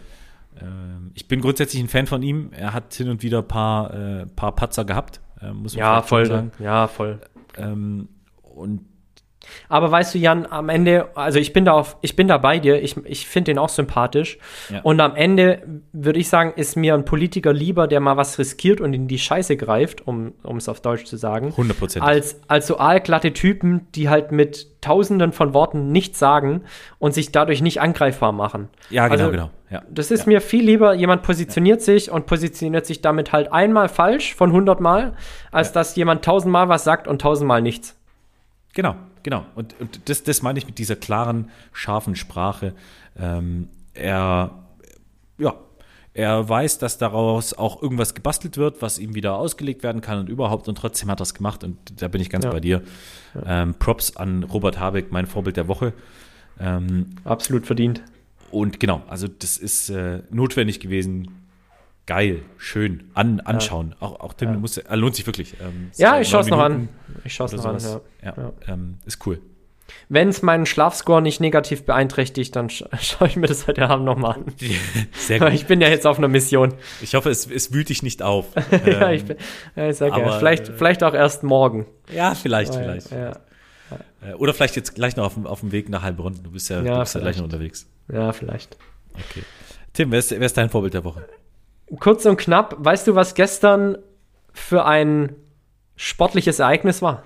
Ähm, ich bin grundsätzlich ein Fan von ihm. Er hat hin und wieder ein paar, äh, paar Patzer gehabt, äh, muss man Ja, voll. sagen. Ja, voll. Ähm, und Aber weißt du, Jan, am Ende, also ich bin da auf, ich bin da bei dir, ich, ich finde den auch sympathisch. Ja. Und am Ende würde ich sagen, ist mir ein Politiker lieber, der mal was riskiert und in die Scheiße greift, um es auf Deutsch zu sagen, 100%. als, als so aalglatte Typen, die halt mit tausenden von Worten nichts sagen und sich dadurch nicht angreifbar machen. ja, genau, also, genau. Ja. Das ist mir viel lieber, jemand positioniert sich und positioniert sich damit halt einmal falsch von 100 Mal, als dass jemand tausendmal was sagt und tausendmal nichts. Genau, genau. Und, und das, das meine ich mit dieser klaren, scharfen Sprache. Ähm, er, ja, er weiß, dass daraus auch irgendwas gebastelt wird, was ihm wieder ausgelegt werden kann und überhaupt. Und trotzdem hat er es gemacht. Und da bin ich ganz Ja. bei dir. Ähm, Props an Robert Habeck, mein Vorbild der Woche. Ähm, Absolut verdient. und genau, also das ist äh, notwendig gewesen. Geil, schön, an, anschauen. Auch, auch Tim, muss, äh, lohnt sich wirklich. Ähm, Ja, ich schaue es noch an. Ich schaue es noch an, sowas. ja. Ja, Ähm, ist cool. Wenn es meinen Schlafscore nicht negativ beeinträchtigt, dann sch schaue ich mir das heute Abend nochmal an. Sehr gut. Ich bin ja jetzt auf einer Mission. Ich hoffe, es, es wühlt dich nicht auf. ja, Ähm, ich bin, ja, ich sag ja, aber, vielleicht, äh, vielleicht auch erst morgen. ja, vielleicht, Ja, vielleicht. Ja, Äh, Oder vielleicht jetzt gleich noch auf dem, auf dem Weg nach Heilbronn. Du bist ja, Ja, du bist ja gleich noch unterwegs. ja, vielleicht. Okay. Tim, wer ist, wer ist dein Vorbild der Woche? Kurz und knapp, weißt du, was gestern für ein sportliches Ereignis war?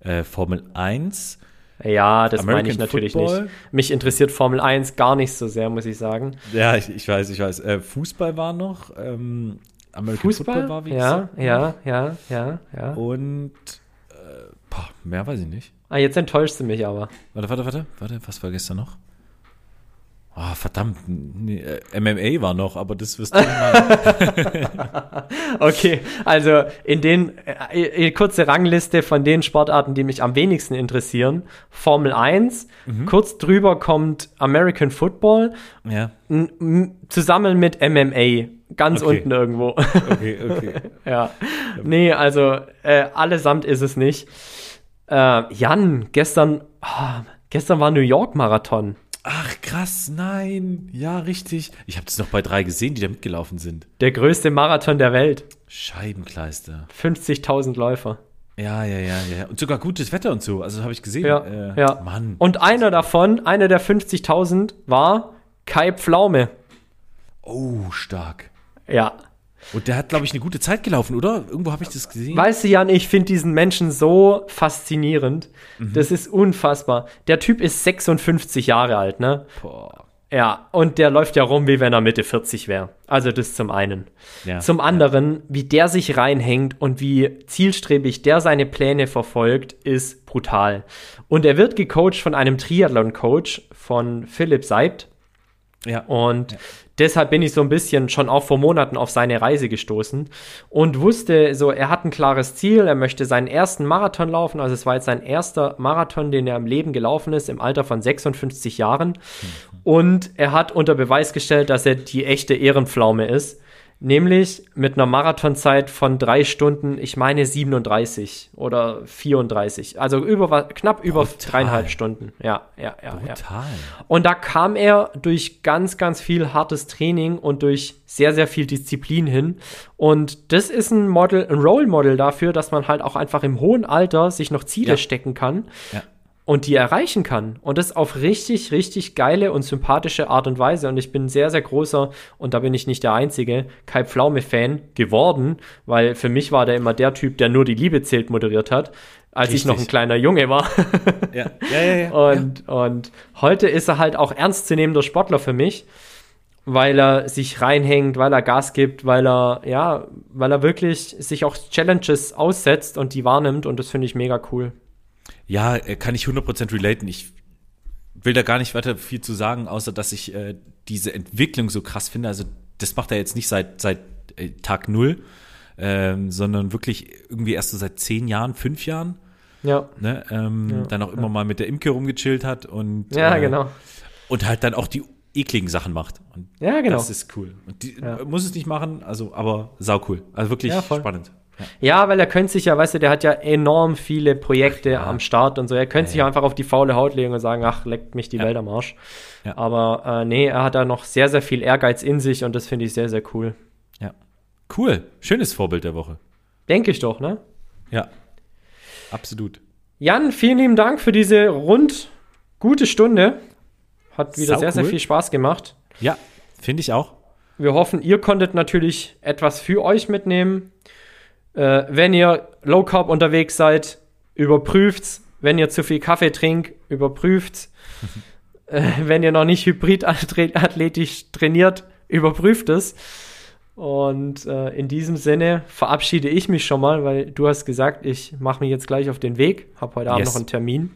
Äh, Formel 1. Ja, das meine American ich natürlich Football? nicht. Mich interessiert Formel 1 gar nicht so sehr, muss ich sagen. Ja, ich, ich weiß, ich weiß. Äh, Fußball war noch. Ähm, American Fußball? Football war, wie ja, gesagt. ja, ja, ja, ja. Und äh, boah, mehr weiß ich nicht. Ah, jetzt enttäuschst du mich aber. Warte, warte, warte, warte, was war gestern noch? Ah, verdammt, nee, äh, MMA war noch, aber das wirst du mal. Okay, also in den äh, äh, kurze Rangliste von den Sportarten, die mich am wenigsten interessieren. Formel 1, Mhm. kurz drüber kommt American Football, ja, zusammen mit MMA, ganz Okay. unten irgendwo. okay, okay. ja. Nee, also äh, allesamt ist es nicht. Äh, Jan, gestern, ah, gestern war New York Marathon. Ach, krass, nein. Ja, richtig. Ich habe das noch bei drei gesehen, die da mitgelaufen sind. Der größte Marathon der Welt. Scheibenkleister. 50.000 Läufer. Ja, ja, ja, ja. Und sogar gutes Wetter und so. Also habe ich gesehen. Ja, äh, ja. Mann. Und einer davon, einer der 50.000, war Kai Pflaume. Oh, stark. Ja. Und der hat, glaube ich, eine gute Zeit gelaufen, oder? Irgendwo habe ich das gesehen. Weißt du, Jan, ich finde diesen Menschen so faszinierend. Das ist unfassbar. Der Typ ist 56 Jahre alt, ne? Boah. Ja, und der läuft ja rum, wie wenn er Mitte 40 wäre. Also das zum einen. Ja. Zum anderen, wie der sich reinhängt und wie zielstrebig der seine Pläne verfolgt, ist brutal. Und er wird gecoacht von einem Triathlon-Coach von Philipp Seibt. Ja. Und deshalb bin ich so ein bisschen schon auch vor Monaten auf seine Reise gestoßen und wusste so, er hat ein klares Ziel, er möchte seinen ersten Marathon laufen. Also es war jetzt sein erster Marathon, den er im Leben gelaufen ist, im Alter von 56 Jahren. Und er hat unter Beweis gestellt, dass er die echte Ehrenpflaume ist. Nämlich mit einer Marathonzeit von drei Stunden, ich meine 37 oder 34. Also über, knapp über Brutal. dreieinhalb Stunden. Ja, ja, ja, ja. Total. Und da kam er durch ganz, ganz viel hartes Training und durch sehr, sehr viel Disziplin hin. Und das ist ein Model, ein Role Model dafür, dass man halt auch einfach im hohen Alter sich noch Ziele Ja. stecken kann Ja. Und die erreichen kann. Und das auf richtig, richtig geile und sympathische Art und Weise. Und ich bin sehr, sehr großer, und da bin ich nicht der Einzige, Kai Pflaume-Fan geworden, weil für mich war der immer der Typ, der nur die Liebe zählt moderiert hat, als ich noch ein Richtig. kleiner Junge war. Ja, ja, ja. ja. Und, und heute ist er halt auch ernstzunehmender Sportler für mich, weil er sich reinhängt, weil er Gas gibt, weil er, ja, weil er wirklich sich auch Challenges aussetzt und die wahrnimmt und das finde ich mega cool. Ja, äh, kann ich 100% relaten. Ich will da gar nicht weiter viel zu sagen, außer dass ich äh, diese Entwicklung so krass finde. Also das macht er jetzt nicht seit, seit äh, Tag null, ähm, sondern wirklich irgendwie erst so seit zehn Jahren, fünf Jahren. Ja, Ne? Ähm, Ja, dann auch immer mal mit der Imke rumgechillt hat und, ja, äh, genau. und halt dann auch die ekligen Sachen macht. Und Ja, genau. Das ist cool. Und die, Ja. muss es nicht machen, also aber sau cool. Also wirklich Ja, spannend. Ja. Weil er könnte sich ja, weißt du, der hat ja enorm viele Projekte am Start und so. Er könnte sich ja. einfach auf die faule Haut legen und sagen, ach, leckt mich die. Welt am Arsch. Aber äh, nee, er hat da noch sehr, sehr viel Ehrgeiz in sich und das finde ich sehr, sehr cool. ja. Cool. Schönes Vorbild der Woche. Denke ich doch, ne? Ja. Absolut. Jan, vielen lieben Dank für diese rund gute Stunde. Hat wieder Sau sehr, sehr cool. viel Spaß gemacht. Ja, finde ich auch. Wir hoffen, ihr konntet natürlich etwas für euch mitnehmen. Äh, wenn ihr Low Carb unterwegs seid, überprüft's. Wenn ihr zu viel Kaffee trinkt, überprüft's. äh, wenn ihr noch nicht hybrid-athletisch trainiert, überprüft es. Und äh, in diesem Sinne verabschiede ich mich schon mal, weil du hast gesagt, ich mache mich jetzt gleich auf den Weg. Habe heute Abend Yes. noch einen Termin.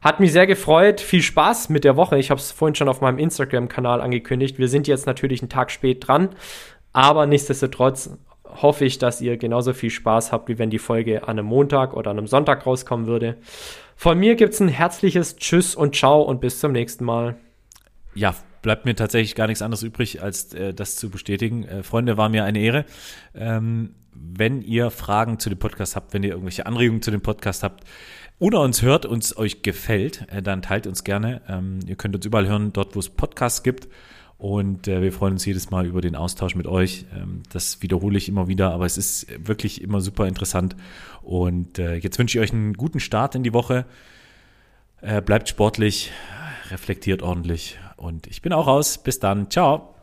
Hat mich sehr gefreut. Viel Spaß mit der Woche. Ich habe es vorhin schon auf meinem Instagram-Kanal angekündigt. Wir sind jetzt natürlich einen Tag spät dran, aber nichtsdestotrotz hoffe ich, dass ihr genauso viel Spaß habt, wie wenn die Folge an einem Montag oder an einem Sonntag rauskommen würde. Von mir gibt es ein herzliches Tschüss und Ciao und bis zum nächsten Mal. Ja, bleibt mir tatsächlich gar nichts anderes übrig, als äh, das zu bestätigen. Äh, Freunde, war mir eine Ehre. Ähm, wenn ihr Fragen zu dem Podcast habt, wenn ihr irgendwelche Anregungen zu dem Podcast habt, oder uns hört, uns euch gefällt, äh, dann teilt uns gerne. Ähm, ihr könnt uns überall hören, dort wo es Podcasts gibt. Und äh, wir freuen uns jedes Mal über den Austausch mit euch. Ähm, das wiederhole ich immer wieder, aber es ist wirklich immer super interessant. Und äh, jetzt wünsche ich euch einen guten Start in die Woche. Äh, bleibt sportlich, reflektiert ordentlich. Und ich bin auch raus. Bis dann. Ciao.